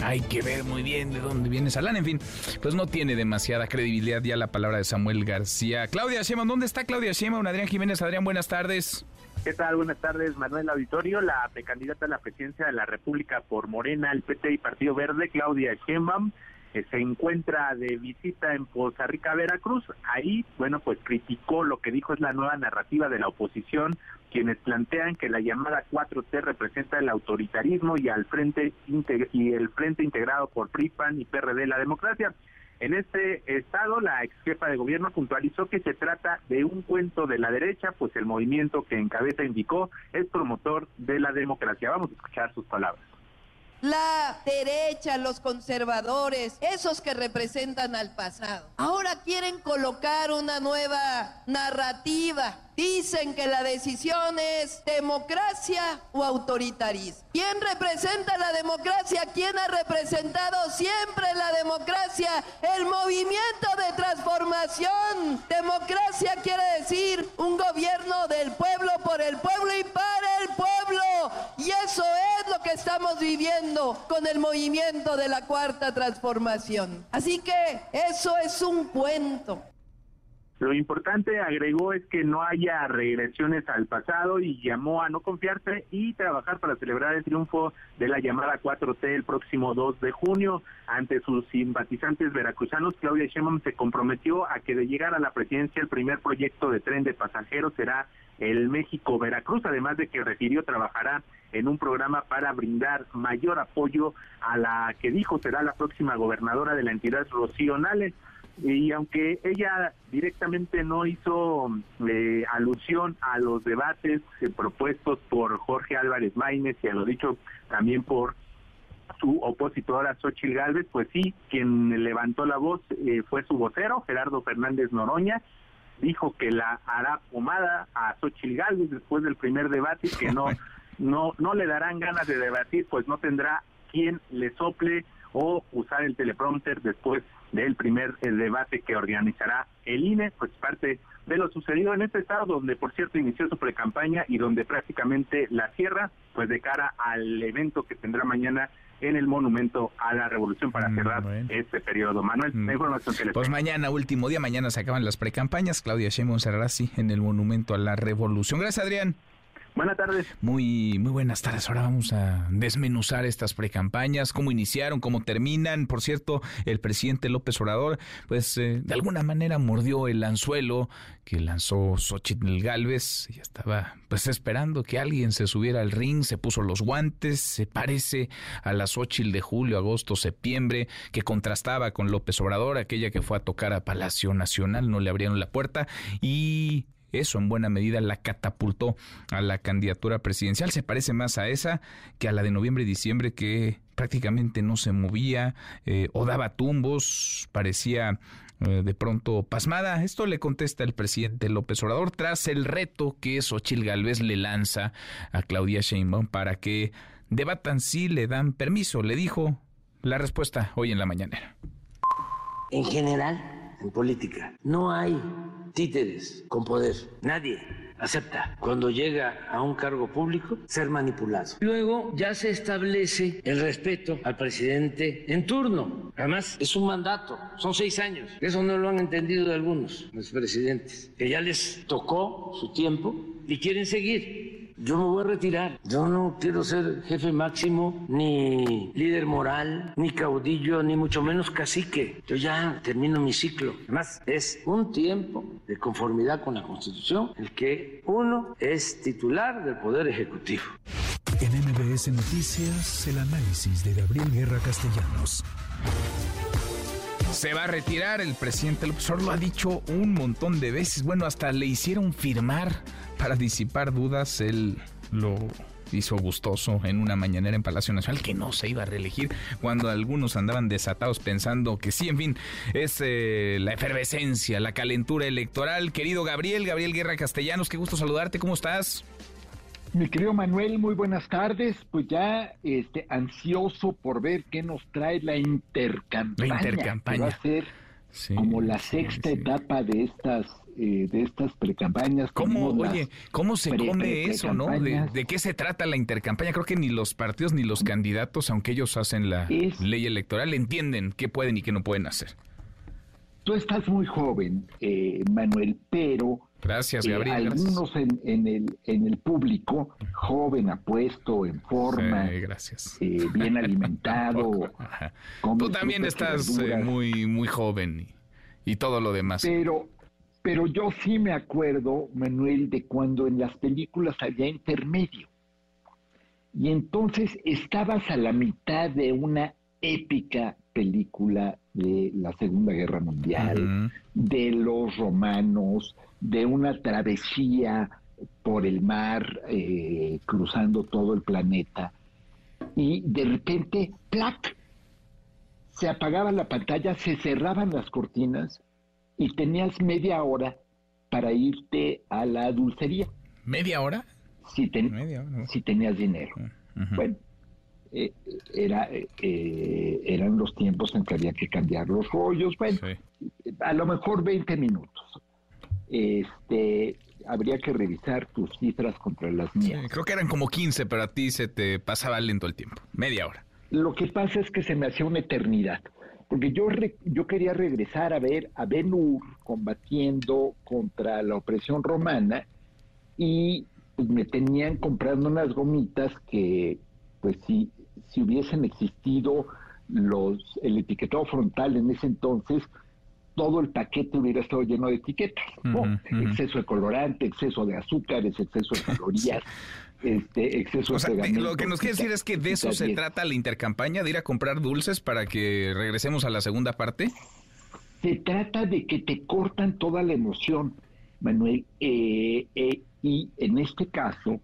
Hay que ver muy bien de dónde viene Salán. En fin, pues no tiene demasiada credibilidad ya la palabra de Samuel García. Claudia Sheinbaum, ¿dónde está Claudia Sheinbaum? Adrián Jiménez. Adrián, buenas tardes. ¿Qué tal? Buenas tardes, Manuel Auditorio. La precandidata a la presidencia de la República por Morena, el PT y Partido Verde, Claudia Sheinbaum, se encuentra de visita en Poza Rica, Veracruz. Ahí, bueno, pues criticó lo que dijo es la nueva narrativa de la oposición quienes plantean que la llamada 4T representa el autoritarismo y al frente y el frente integrado por PRIPAN y PRD la democracia. En este estado, la ex jefa de gobierno puntualizó que se trata de un cuento de la derecha, pues el movimiento que encabeza indicó es promotor de la democracia. Vamos a escuchar sus palabras la derecha, los conservadores, esos que representan al pasado. Ahora quieren colocar una nueva narrativa. Dicen que la decisión es democracia o autoritarismo. ¿Quién representa la democracia? ¿Quién ha representado siempre la democracia? El movimiento de transformación. Democracia quiere decir un gobierno del pueblo, por el pueblo y para el pueblo. Y eso es lo que estamos viviendo con el movimiento de la cuarta transformación. Así que eso es un cuento. Lo importante, agregó, es que no haya regresiones al pasado y llamó a no confiarse y trabajar para celebrar el triunfo de la llamada 4T el próximo 2 de junio. Ante sus simpatizantes veracruzanos, Claudia Sheinbaum se comprometió a que de llegar a la presidencia el primer proyecto de tren de pasajeros será el México-Veracruz, además de que refirió trabajará en un programa para brindar mayor apoyo a la que dijo será la próxima gobernadora de la entidad, Rocío Nales y aunque ella directamente no hizo eh, alusión a los debates eh, propuestos por Jorge Álvarez Maínez y a lo dicho también por su opositora Xochil Gálvez, pues sí, quien levantó la voz eh, fue su vocero, Gerardo Fernández Noroña, dijo que la hará pomada a Xochil Gálvez después del primer debate y que no, no, no le darán ganas de debatir, pues no tendrá quien le sople o usar el teleprompter después del primer eh, debate que organizará el INE, pues parte de lo sucedido en este estado, donde por cierto inició su precampaña y donde prácticamente la cierra, pues de cara al evento que tendrá mañana en el Monumento a la Revolución para mm, cerrar este periodo. Manuel, la mm. información que les Pues mañana, último día, mañana se acaban las precampañas. Claudia Sheinbaum cerrará así en el Monumento a la Revolución. Gracias, Adrián. Buenas tardes. Muy, muy buenas tardes. Ahora vamos a desmenuzar estas precampañas, cómo iniciaron, cómo terminan. Por cierto, el presidente López Obrador, pues eh, de alguna manera mordió el anzuelo que lanzó Xochitl Galvez. Ya estaba pues esperando que alguien se subiera al ring, se puso los guantes, se parece a la Xochitl de julio, agosto, septiembre, que contrastaba con López Obrador, aquella que fue a tocar a Palacio Nacional, no le abrieron la puerta y eso en buena medida la catapultó a la candidatura presidencial. Se parece más a esa que a la de noviembre y diciembre que prácticamente no se movía eh, o daba tumbos, parecía eh, de pronto pasmada. Esto le contesta el presidente López Obrador tras el reto que Xochil Gálvez le lanza a Claudia Sheinbaum para que debatan si le dan permiso. Le dijo la respuesta hoy en la mañanera. En general, en política. No hay títeres con poder. Nadie acepta cuando llega a un cargo público ser manipulado. Luego ya se establece el respeto al presidente en turno. Además, es un mandato, son seis años. Eso no lo han entendido algunos, los presidentes, que ya les tocó su tiempo y quieren seguir yo me voy a retirar. Yo no quiero ser jefe máximo, ni líder moral, ni caudillo, ni mucho menos cacique. Yo ya termino mi ciclo. Además, es un tiempo de conformidad con la Constitución el que uno es titular del Poder Ejecutivo. En MBS Noticias, el análisis de Gabriel Guerra Castellanos. Se va a retirar el presidente López Obrador, lo ha dicho un montón de veces. Bueno, hasta le hicieron firmar para disipar dudas. Él lo hizo gustoso en una mañanera en Palacio Nacional que no se iba a reelegir cuando algunos andaban desatados pensando que sí, en fin, es eh, la efervescencia, la calentura electoral. Querido Gabriel, Gabriel Guerra Castellanos, qué gusto saludarte, ¿cómo estás? Mi querido Manuel, muy buenas tardes. Pues ya este, ansioso por ver qué nos trae la intercampaña. La intercampaña. va a ser como la sexta etapa de estas eh, de estas precampañas. ¿Cómo, oye, cómo se come eso, no? De, qué se trata la intercampaña? Creo que ni los partidos ni los candidatos, aunque ellos hacen la ley electoral, entienden qué pueden y qué no pueden hacer. Tú estás muy joven, eh, Manuel, pero Gracias, eh, Gabriel. algunos En, en, el, en el público, joven, apuesto, en forma, gracias. Eh, bien alimentado. Tú también estás eh, muy, muy joven y, todo lo demás. Pero, pero yo sí me acuerdo, Manuel, de cuando en las películas había intermedio. Y entonces estabas a la mitad de una épica película de la Segunda Guerra Mundial, de los romanos, de una travesía por el mar, eh, cruzando todo el planeta, y de repente, ¡plac! Se apagaba la pantalla, se cerraban las cortinas y tenías media hora para irte a la dulcería. ¿Media hora? Si, si tenías dinero. Bueno, eh, era, eh, eran los tiempos en que había que cambiar los rollos. Bueno, a lo mejor 20 minutos. Este, habría que revisar tus cifras contra las mías. creo que eran como 15, pero a ti se te pasaba lento el tiempo, media hora. Lo que pasa es que se me hacía una eternidad, porque yo, yo quería regresar a ver a Ben Hur combatiendo contra la opresión romana y pues, me tenían comprando unas gomitas que, pues si, si hubiesen existido los, el etiquetado frontal en ese entonces, todo el paquete hubiera estado lleno de etiquetas, exceso de colorante, exceso de azúcares, exceso de calorías. Este, exceso de Lo que nos quiere decir es que de eso se trata la intercampaña, de ir a comprar dulces para que regresemos a la segunda parte. Se trata de que te cortan toda la emoción, Manuel, eh, eh, y en este caso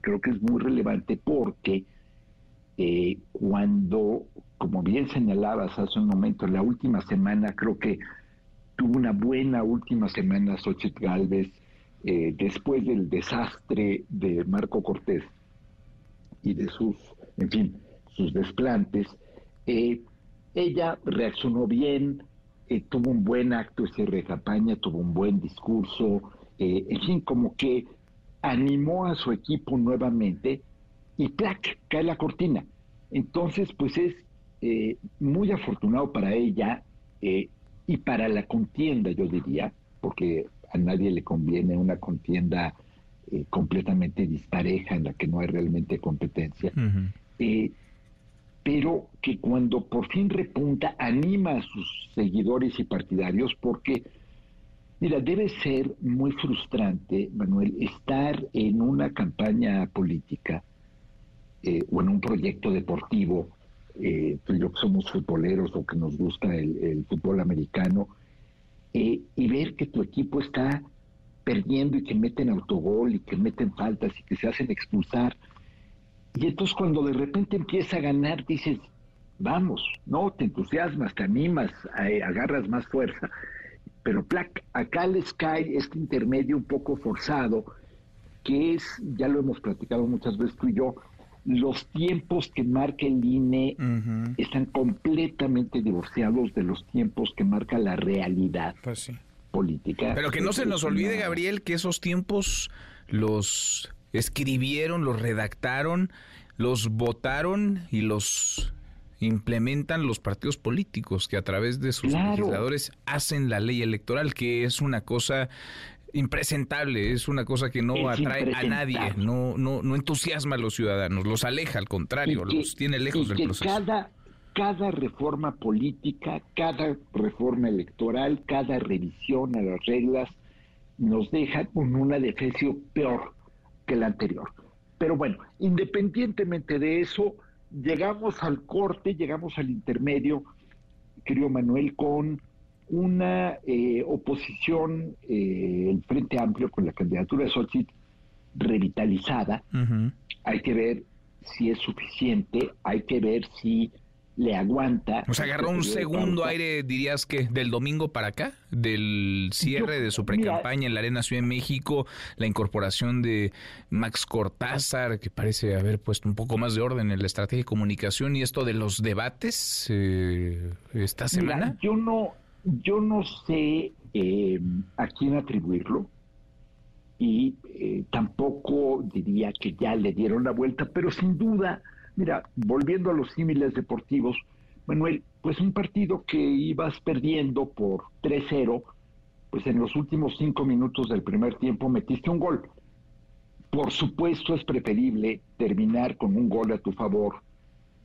creo que es muy relevante porque eh, cuando, como bien señalabas hace un momento, la última semana creo que tuvo una buena última semana Xochitl Galvez eh, después del desastre de Marco Cortés y de sus, en fin, sus desplantes. Eh, ella reaccionó bien, eh, tuvo un buen acto ese cierre de campaña, tuvo un buen discurso, eh, en fin, como que animó a su equipo nuevamente y ¡plac! cae la cortina. Entonces, pues es eh, muy afortunado para ella y para la contienda, yo diría, porque a nadie le conviene una contienda completamente dispareja en la que no hay realmente competencia pero que cuando por fin repunta anima a sus seguidores y partidarios porque, mira, debe ser muy frustrante, Manuel, estar en una campaña política eh, o en un proyecto deportivo, eh, tú y yo que somos futboleros o que nos gusta el, fútbol americano, eh, y ver que tu equipo está perdiendo y que meten autogol y que meten faltas y que se hacen expulsar y entonces cuando de repente empieza a ganar, dices, vamos, no, te entusiasmas, te animas, agarras más fuerza. Pero acá les cae este intermedio un poco forzado, que es, ya lo hemos platicado muchas veces tú y yo, los tiempos que marca el INE están completamente divorciados de los tiempos que marca la realidad pues política. Pero que no se nos olvide, Gabriel, que esos tiempos los escribieron, los redactaron, los votaron y los implementan los partidos políticos que a través de sus legisladores hacen la ley electoral, que es una cosa impresentable, es una cosa que no atrae a nadie, no, no, no entusiasma a los ciudadanos, los aleja, al contrario, los tiene lejos del proceso. Cada, cada reforma política, cada reforma electoral, cada revisión a las reglas nos deja con una defensa peor que la anterior. Pero bueno, independientemente de eso, llegamos al corte, llegamos al intermedio, querido Manuel, con una eh, oposición, eh, el Frente Amplio con la candidatura de Xochitl revitalizada. Hay que ver si es suficiente, hay que ver si le aguanta. O sea, agarró un segundo aire, dirías que, del domingo para acá, del cierre de su precampaña en la Arena Ciudad de México, la incorporación de Max Cortázar, que parece haber puesto un poco más de orden en la estrategia de comunicación, y esto de los debates eh, esta semana. yo no, yo no sé eh, a quién atribuirlo y eh, tampoco diría que ya le dieron la vuelta, pero sin duda Mira, volviendo a los símiles deportivos, Manuel, pues un partido que ibas perdiendo por 3-0, pues en los últimos cinco minutos del primer tiempo metiste un gol. Por supuesto es preferible terminar con un gol a tu favor,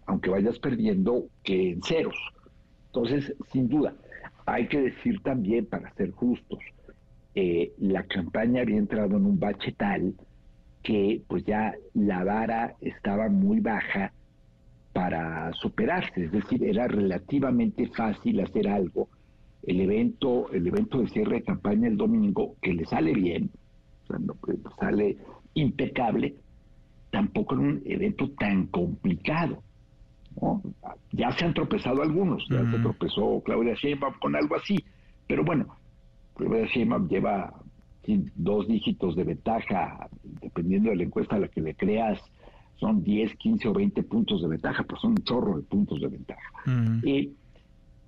aunque vayas perdiendo, que en ceros. Entonces, sin duda, hay que decir también, para ser justos, eh, la campaña había entrado en un bache tal que pues ya la vara estaba muy baja para superarse, es decir, era relativamente fácil hacer algo. El evento, el evento de cierre de campaña el domingo, que le sale bien, pues, sale impecable, tampoco era un evento tan complicado. Ya se han tropezado algunos, ya se tropezó Claudia Sheinbaum con algo así, pero bueno, Claudia Sheinbaum lleva dos dígitos de ventaja, dependiendo de la encuesta a la que le creas, son 10, 15 o 20 puntos de ventaja, pues son un chorro de puntos de ventaja. Eh,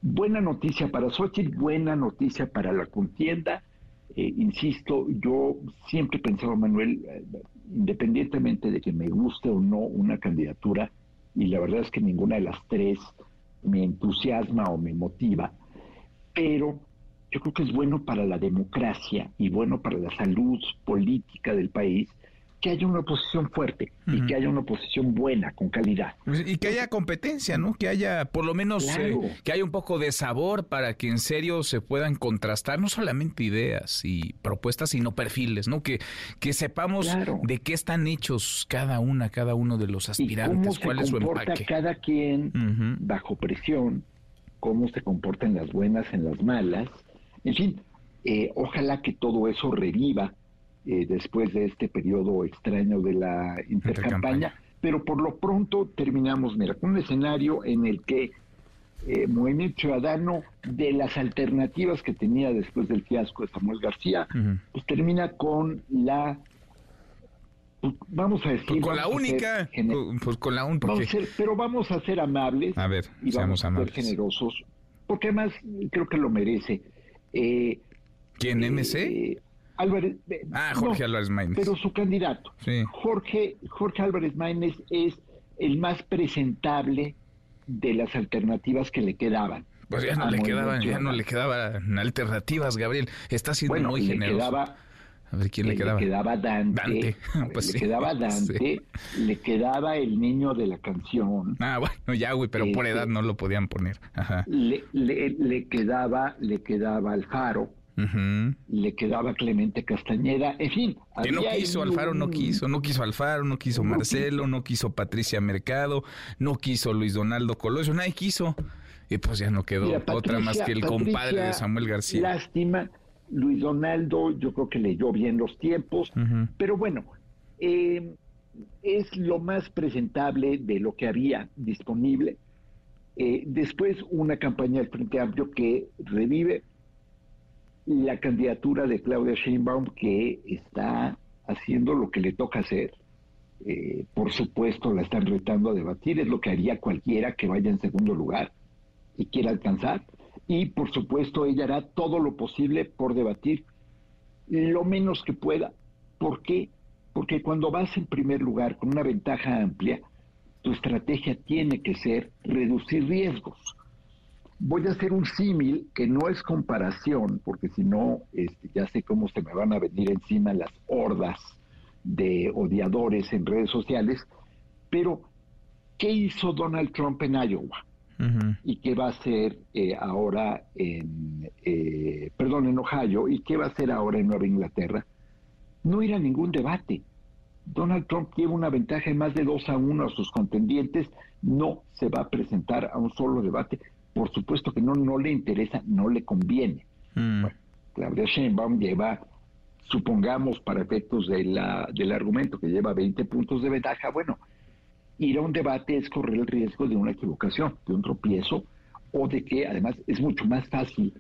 buena noticia para Xochitl, buena noticia para la contienda. Eh, insisto, yo siempre he pensado, Manuel, eh, independientemente de que me guste o no una candidatura, y la verdad es que ninguna de las tres me entusiasma o me motiva, pero yo creo que es bueno para la democracia y bueno para la salud política del país que haya una oposición fuerte y que haya una oposición buena, con calidad. Pues, y que haya competencia, ¿no? Que haya, por lo menos, eh, que haya un poco de sabor para que en serio se puedan contrastar no solamente ideas y propuestas, sino perfiles, ¿no? Que, que sepamos de qué están hechos cada una, cada uno de los aspirantes, cuál es su empaque. cada quien bajo presión, cómo se comportan las buenas en las malas, en fin, eh, ojalá que todo eso reviva eh, después de este periodo extraño de la intercampaña, pero por lo pronto terminamos, mira, con un escenario en el que eh, Movimiento Ciudadano, de las alternativas que tenía después del fiasco de Samuel García, pues termina con la pues, vamos a decir... Pues con la única, pues con la única. Pero vamos a ser amables. A ver, y vamos a ser generosos, porque además creo que lo merece. Eh, ¿Quién, MC? Eh, Álvarez, ah, Jorge Álvarez Maínez. Pero su candidato. Sí. Jorge, Jorge Álvarez Maínez es el más presentable de las alternativas que le quedaban. Pues ya no le quedaban, ya no le quedaban alternativas, Gabriel. Está siendo muy generoso. Quedaba, a ver quién le quedaba. Le quedaba Dante. Dante. Pues le quedaba Dante. Le quedaba el niño de la canción. Ah, bueno, ya, güey, pero por edad este, no lo podían poner. Ajá. Le, le, quedaba, le quedaba Alfaro. Le quedaba Clemente Castañeda, en fin. Que no quiso, Alfaro no quiso, no quiso Alfaro, no quiso Marcelo, no quiso Patricia Mercado, no quiso Luis Donaldo Colosio, nadie quiso. Y pues ya no quedó otra más que el compadre de Samuel García. Lástima, Luis Donaldo yo creo que leyó bien los tiempos, pero bueno, eh, es lo más presentable de lo que había disponible. Eh, después una campaña del Frente Amplio que revive la candidatura de Claudia Sheinbaum que está haciendo lo que le toca hacer. Eh, por supuesto la están retando a debatir, es lo que haría cualquiera que vaya en segundo lugar y quiera alcanzar. Y por supuesto ella hará todo lo posible por debatir lo menos que pueda. ¿Por qué? Porque cuando vas en primer lugar con una ventaja amplia, tu estrategia tiene que ser reducir riesgos. Voy a hacer un símil que no es comparación, porque si no, este, ya sé cómo se me van a venir encima las hordas de odiadores en redes sociales, pero ¿qué hizo Donald Trump en Iowa? y qué va a hacer eh, ahora en, eh, perdón, en Ohio y qué va a hacer ahora en Nueva Inglaterra, no ir a ningún debate. Donald Trump lleva una ventaja de más de dos a uno a sus contendientes, no se va a presentar a un solo debate. Por supuesto que no, no le interesa, no le conviene. Mm. Bueno, Claudia Sheinbaum lleva, supongamos para efectos de la, del argumento que lleva 20 puntos de ventaja, bueno, ir a un debate es correr el riesgo de una equivocación, de un tropiezo, o de que además es mucho más fácil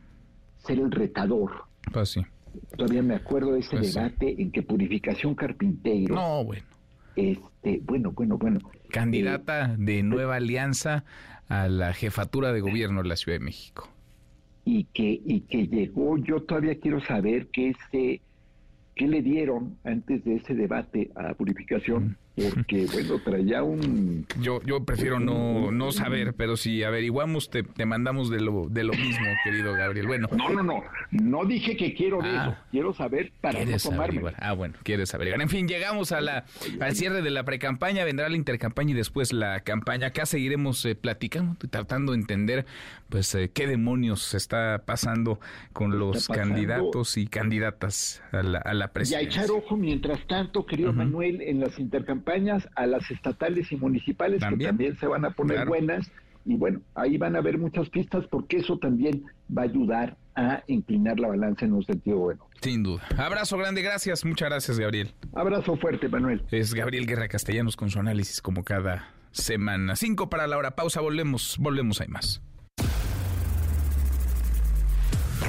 ser el retador. Pues sí. Todavía me acuerdo de ese pues debate en que Purificación Carpinteiro. No, bueno. Este, bueno, bueno, bueno. Candidata de Nueva Alianza a la jefatura de gobierno de la Ciudad de México. Y que, y que llegó, yo todavía quiero saber qué ese, qué le dieron antes de ese debate a Purificación porque bueno, traía un... Yo, yo prefiero no, no saber, pero si averiguamos te, te, mandamos de lo, de lo mismo, querido Gabriel. Bueno. No, no, no, no dije que quiero de eso, ah. quiero saber para no tomarme. Ah, bueno, quieres averiguar. En fin, llegamos a la, al cierre de la precampaña, vendrá la intercampaña y después la campaña. Acá seguiremos eh, platicando y tratando de entender pues eh, qué demonios está pasando con los candidatos y candidatas a la, a la presidencia. Y a echar ojo mientras tanto, querido Manuel, en las intercampañas a las estatales y municipales que también se van a poner buenas y bueno, ahí van a haber muchas pistas porque eso también va a ayudar a inclinar la balanza en un sentido bueno. Sin duda. Abrazo grande, gracias, muchas gracias Gabriel. Abrazo fuerte, Manuel. Es Gabriel Guerra Castellanos con su análisis como cada semana. Cinco para la hora, pausa, volvemos, volvemos, hay más.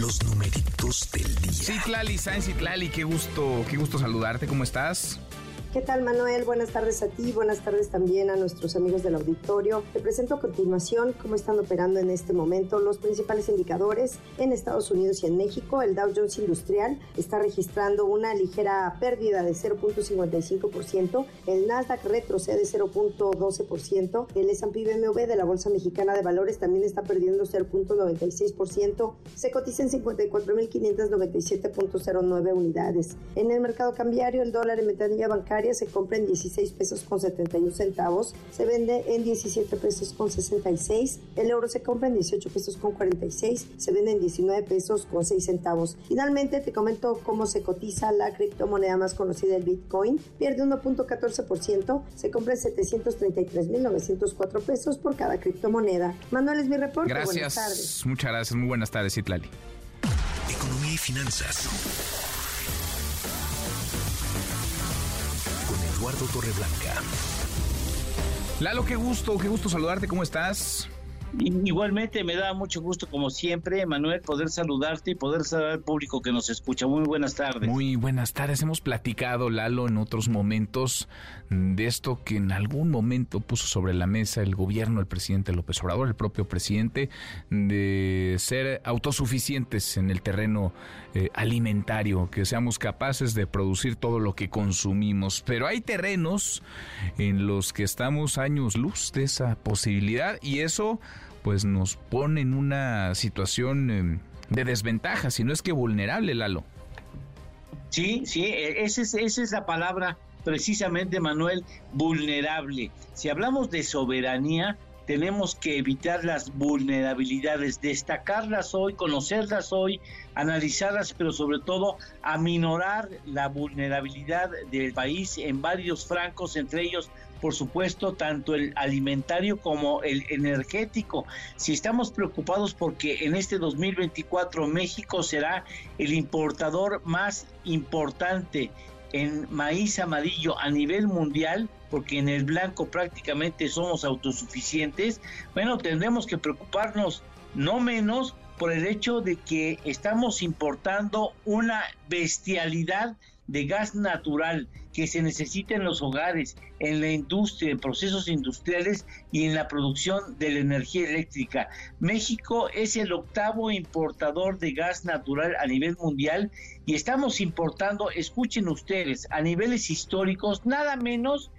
los numeritos del día. Citlali, Sáenz Citlali, qué gusto, qué gusto saludarte, ¿cómo estás? ¿Qué tal Manuel? Buenas tardes a ti, buenas tardes también a nuestros amigos del auditorio. Te presento a continuación cómo están operando en este momento los principales indicadores en Estados Unidos y en México. El Dow Jones Industrial está registrando una ligera pérdida de 0.55%, el Nasdaq retrocede 0.12%, el S&P BMW de la Bolsa Mexicana de Valores también está perdiendo 0.96%, se cotiza en 54.597.09 unidades. En el mercado cambiario, el dólar en ventanilla bancaria se compra en 16 pesos con 71 centavos, se vende en 17 pesos con 66, el euro se compra en 18 pesos con 46, se vende en 19 pesos con 6 centavos. Finalmente te comento cómo se cotiza la criptomoneda más conocida, el Bitcoin, pierde 1.14%, se compra en 733.904 pesos por cada criptomoneda. Manuel es mi reporte. Gracias. Buenas tardes. Muchas gracias. Muy buenas tardes, Itlali. Economía y finanzas. Eduardo Torreblanca. Lalo, qué gusto, qué gusto saludarte. ¿Cómo estás? Igualmente me da mucho gusto, como siempre, Manuel, poder saludarte y poder saludar al público que nos escucha. Muy buenas tardes. Muy buenas tardes. Hemos platicado, Lalo, en otros momentos de esto que en algún momento puso sobre la mesa el gobierno, el presidente López Obrador, el propio presidente, de ser autosuficientes en el terreno eh, alimentario, que seamos capaces de producir todo lo que consumimos. Pero hay terrenos en los que estamos años luz de esa posibilidad y eso pues nos pone en una situación eh, de desventaja, si no es que vulnerable, Lalo. Sí, sí, e, esa es, esa es la palabra precisamente, Manuel, vulnerable. Si hablamos de soberanía, tenemos que evitar las vulnerabilidades, destacarlas hoy, conocerlas hoy, analizarlas, pero sobre todo aminorar la vulnerabilidad del país en varios francos, entre ellos por supuesto, tanto el alimentario como el energético. Si estamos preocupados porque en este 2024 México será el importador más importante en maíz amarillo a nivel mundial, porque en el blanco prácticamente somos autosuficientes, bueno, tendremos que preocuparnos no menos por el hecho de que estamos importando una bestialidad de gas natural que se necesita en los hogares, en la industria, en procesos industriales y en la producción de la energía eléctrica. México es el octavo importador de gas natural a nivel mundial y estamos importando, escuchen ustedes, a niveles históricos, nada menos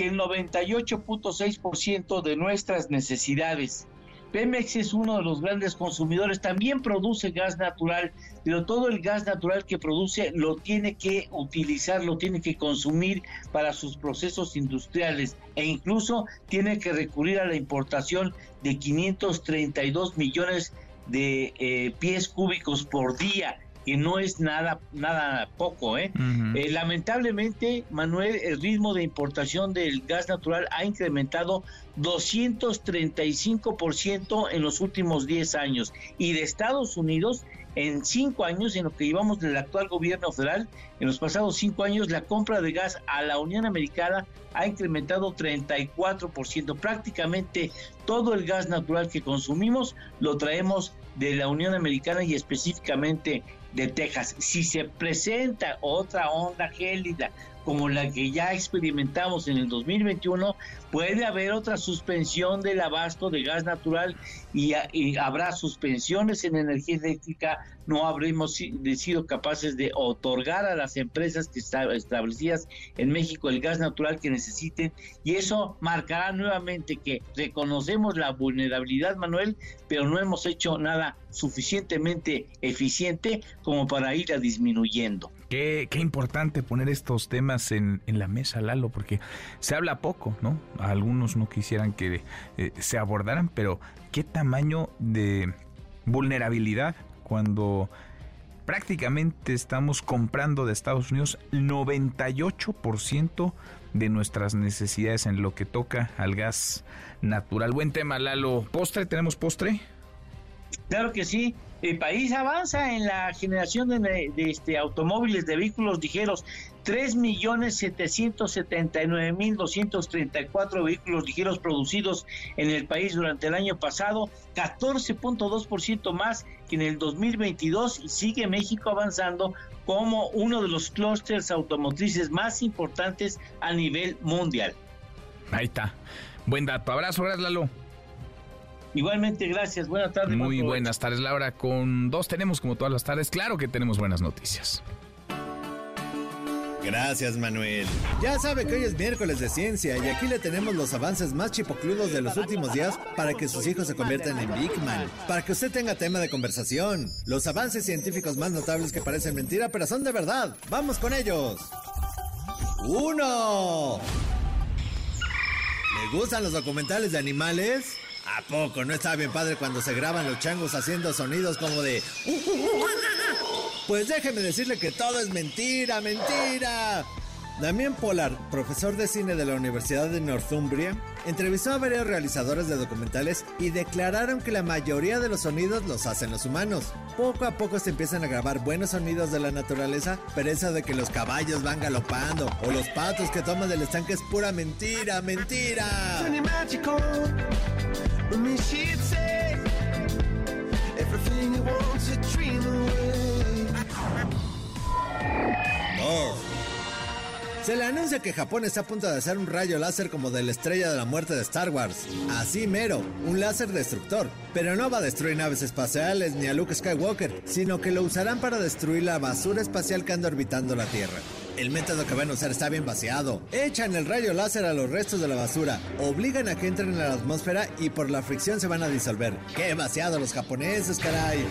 que el 98.6% de nuestras necesidades. Pemex es uno de los grandes consumidores, también produce gas natural, pero todo el gas natural que produce lo tiene que utilizar, lo tiene que consumir para sus procesos industriales e incluso tiene que recurrir a la importación de 532 millones de eh, pies cúbicos por día que no es nada, nada poco. ¿eh? eh lamentablemente, Manuel, el ritmo de importación del gas natural ha incrementado 235% en los últimos 10 años y de Estados Unidos en cinco años, en lo que llevamos del actual gobierno federal, en los pasados cinco años, la compra de gas a la Unión Americana ha incrementado 34%. Prácticamente todo el gas natural que consumimos lo traemos de la Unión Americana y específicamente de Texas. Si se presenta otra onda gélida como la que ya experimentamos en el 2021, puede haber otra suspensión del abasto de gas natural y, habrá suspensiones en energía eléctrica, no habremos sido capaces de otorgar a las empresas que están establecidas en México el gas natural que necesiten y eso marcará nuevamente que reconocemos la vulnerabilidad, Manuel, pero no hemos hecho nada suficientemente eficiente como para ir disminuyendo. Qué, importante poner estos temas en, la mesa, Lalo, porque se habla poco, ¿no? Algunos no quisieran que eh, se abordaran, pero qué tamaño de vulnerabilidad cuando prácticamente estamos comprando de Estados Unidos el 98% de nuestras necesidades en lo que toca al gas natural. Buen tema, Lalo. ¿Postre? ¿Tenemos postre? Claro que sí. El país avanza en la generación de, este, automóviles, de vehículos ligeros. 3.779.234 vehículos ligeros producidos en el país durante el año pasado, 14.2% más que en el 2022 y sigue México avanzando como uno de los clústeres automotrices más importantes a nivel mundial. Ahí está. Buen dato. Abrazo, gracias Lalo. Igualmente, gracias. Buenas tardes. Muy buenas tardes, Laura. Con dos tenemos como todas las tardes. Claro que tenemos buenas noticias. Gracias, Manuel. Ya sabe que hoy es miércoles de ciencia y aquí le tenemos los avances más chipocludos de los últimos días para que sus hijos se conviertan en Big Man. Para que usted tenga tema de conversación. Los avances científicos más notables que parecen mentira, pero son de verdad. ¡Vamos con ellos! 1. ¿Le gustan los documentales de animales? ¿A poco no está bien padre cuando se graban los changos haciendo sonidos como de... Pues déjeme decirle que todo es mentira, mentira. Damián Polar, profesor de cine de la Universidad de Northumbria, entrevistó a varios realizadores de documentales y declararon que la mayoría de los sonidos los hacen los humanos. Poco a poco se empiezan a grabar buenos sonidos de la naturaleza, pero eso de que los caballos van galopando o los patos que toman del estanque es pura mentira, mentira. Oh. Se le anuncia que Japón está a punto de hacer un rayo láser como de la estrella de la muerte de Star Wars. Así mero, un láser destructor. Pero no va a destruir naves espaciales ni a Luke Skywalker, sino que lo usarán para destruir la basura espacial que anda orbitando la Tierra. El método que van a usar está bien vaciado. Echan el rayo láser a los restos de la basura, obligan a que entren en la atmósfera y por la fricción se van a disolver. ¡Qué vaciado los japoneses, caray!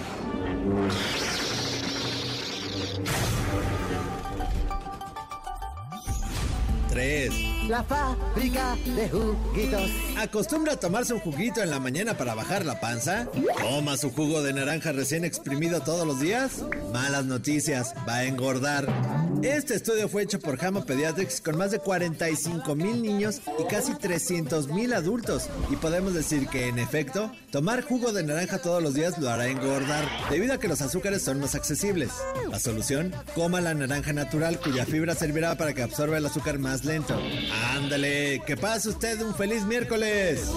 3. La fábrica de juguitos. ¿Acostumbra a tomarse un juguito en la mañana para bajar la panza? ¿Toma su jugo de naranja recién exprimido todos los días? Malas noticias, va a engordar. Este estudio fue hecho por Hama Pediatrics con más de 45 mil niños y casi 300 mil adultos. Y podemos decir que, en efecto, tomar jugo de naranja todos los días lo hará engordar, debido a que los azúcares son más accesibles. La solución, coma la naranja natural cuya fibra servirá para que absorba el azúcar más lento. Ándale, que pase usted un feliz miércoles.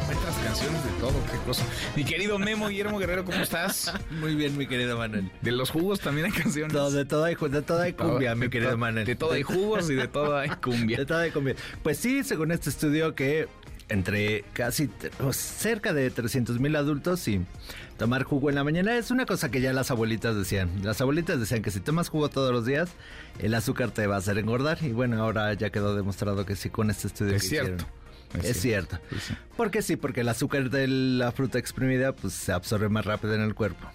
Encuentras canciones de todo, qué cosa. Mi querido Memo Guillermo Guerrero, ¿cómo estás? Muy bien, mi querido Manuel. De los jugos también hay canciones. No, de todo hay, de todo hay cumbia, mi querido Manuel. De todo hay jugos y de todo hay cumbia. De todo hay cumbia. Pues sí, según este estudio que entre casi cerca de 300 mil adultos y tomar jugo en la mañana es una cosa que ya las abuelitas decían. Las abuelitas decían que si tomas jugo todos los días, el azúcar te va a hacer engordar. Y bueno, ahora ya quedó demostrado que sí con este estudio. Es cierto. Es, cierto. Porque sí, porque el azúcar de la fruta exprimida pues se absorbe más rápido en el cuerpo.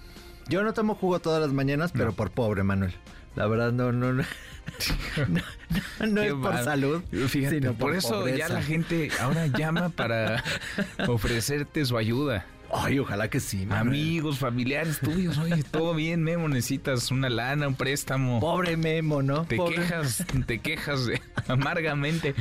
Yo no tomo jugo todas las mañanas, pero por pobre, Manuel. La verdad, no, no, no. no, no es por salud. Fíjate, sino por, eso ya la gente ahora llama para ofrecerte su ayuda. Ay, ojalá que sí. Manuel. Amigos, familiares tuyos, oye, todo bien, Memo, necesitas una lana, un préstamo. Pobre Memo, ¿no? Te Pobre. quejas, te quejas amargamente.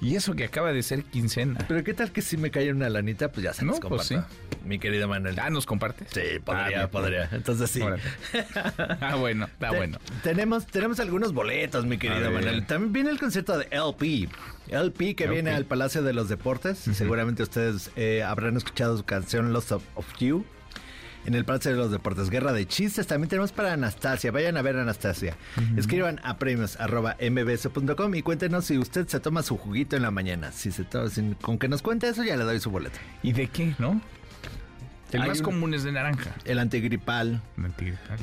Y eso que acaba de ser quincena. Pero qué tal que si me cae una lanita, pues ya se No, nos pues comparte. Mi querido Manuel. Ah, ¿nos compartes? Sí, podría, Ah, podría. Entonces sí. Órale. Ah, bueno, está Te- bueno. Tenemos, tenemos algunos boletos, mi querido. Manuel. También viene el concierto de LP. LP que LP. viene al Palacio de los Deportes. Seguramente ustedes eh, habrán escuchado su canción Lost of, of You. En el Palacio de los Deportes. Guerra de chistes. También tenemos para Anastasia. Vayan a ver a Anastasia. Escriban a premios arroba mbs.com y cuéntenos si usted se toma su juguito en la mañana. Si se to- si- con que nos cuente eso ya le doy su boleto. ¿Y de qué, no? El Hay más un- común es de naranja. El antigripal.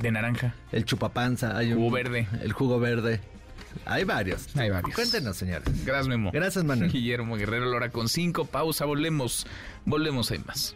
De naranja. El chupapanza. Hay un, Jugo verde. El jugo verde. Hay varios. Hay varios. Cuéntenos, señores. Gracias, Memo. Gracias, Manuel. Guillermo Guerrero Lora con cinco. Pausa, volvemos. Volvemos, hay más.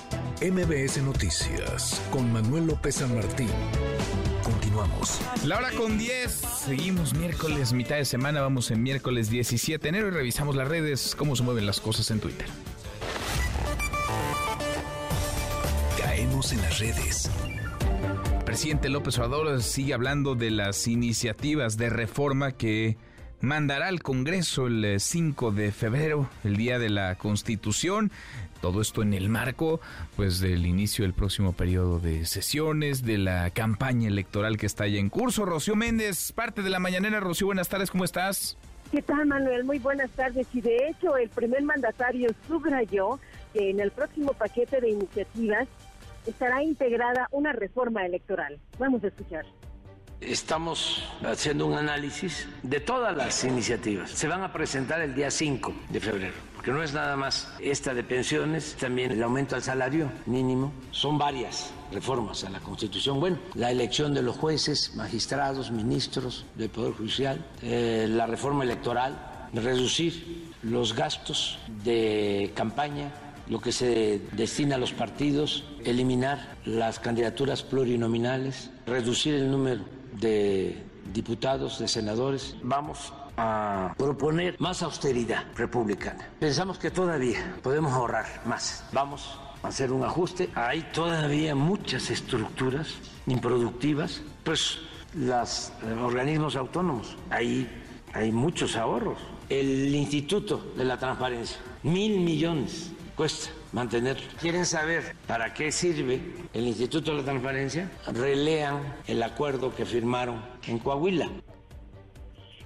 MBS Noticias con Manuel López San Martín. Continuamos. La hora con 10. Seguimos miércoles, mitad de semana. Vamos en miércoles 17 de enero y revisamos las redes, cómo se mueven las cosas en Twitter. Caemos en las redes. Presidente López Obrador sigue hablando de las iniciativas de reforma que mandará al Congreso el eh, 5 de febrero, el día de la Constitución. Todo esto en el marco pues del inicio del próximo periodo de sesiones, de la campaña electoral que está ya en curso. Rocío Méndez, parte de la mañanera. Rocío, buenas tardes, ¿cómo estás? ¿Qué tal, Manuel? Muy buenas tardes. Y de hecho, el primer mandatario subrayó que en el próximo paquete de iniciativas estará integrada una reforma electoral. Vamos a escuchar. Estamos haciendo un análisis de todas las iniciativas. Se van a presentar el día 5 de febrero, porque no es nada más esta de pensiones, también el aumento al salario mínimo. Son varias reformas a la Constitución. Bueno, la elección de los jueces, magistrados, ministros del Poder Judicial, eh, la reforma electoral, reducir los gastos de campaña lo que se destina a los partidos, eliminar las candidaturas plurinominales, reducir el número de diputados, de senadores. Vamos a proponer más austeridad republicana. Pensamos que todavía podemos ahorrar más. Vamos a hacer un ajuste. Hay todavía muchas estructuras improductivas, pues los organismos autónomos, ahí hay muchos ahorros. El Instituto de la Transparencia, mil millones cuesta mantenerlo. ¿Quieren saber para qué sirve el Instituto de la Transparencia? Relean el acuerdo que firmaron en Coahuila.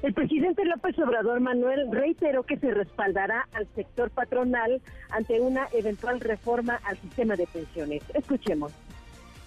El presidente López Obrador Manuel reiteró que se respaldará al sector patronal ante una eventual reforma al sistema de pensiones. Escuchemos.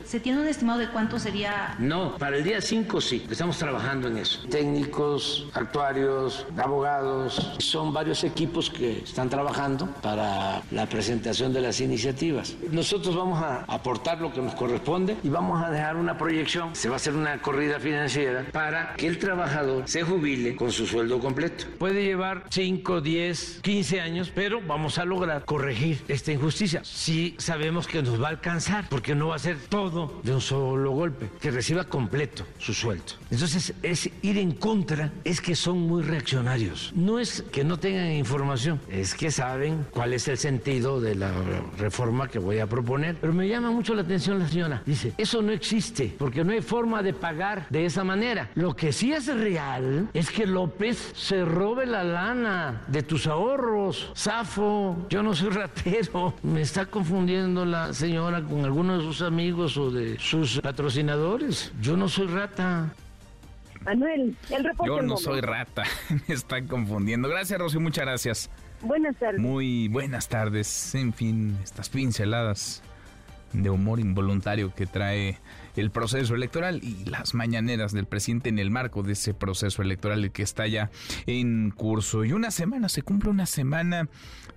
¿Se tiene un estimado de cuánto sería? No, para el día 5 sí, estamos trabajando en eso. Técnicos, actuarios, abogados, son varios equipos que están trabajando para la presentación de las iniciativas. Nosotros vamos a aportar lo que nos corresponde y vamos a dejar una proyección. Se va a hacer una corrida financiera para que el trabajador se jubile con su sueldo completo. Puede llevar 5, 10, 15 años, pero vamos a lograr corregir esta injusticia. Sí sabemos que nos va a alcanzar, porque no va a ser todo de un solo golpe, que reciba completo su sueldo. Entonces, es ir en contra, es que son muy reaccionarios. No es que no tengan información, es que saben cuál es el sentido de la reforma que voy a proponer. Pero me llama mucho la atención la señora. Dice, eso no existe, porque no hay forma de pagar de esa manera. Lo que sí es real es que López se robe la lana de tus ahorros. Zafo, yo no soy ratero. Me está confundiendo la señora con alguno de sus amigos de sus patrocinadores. Yo no soy rata. Manuel, el reporte. Yo no soy rata, me están confundiendo. Gracias, Rocío, muchas gracias. Buenas tardes. Muy buenas tardes. En fin, estas pinceladas de humor involuntario que trae el proceso electoral y las mañaneras del presidente en el marco de ese proceso electoral que está ya en curso. Y una semana, se cumple una semana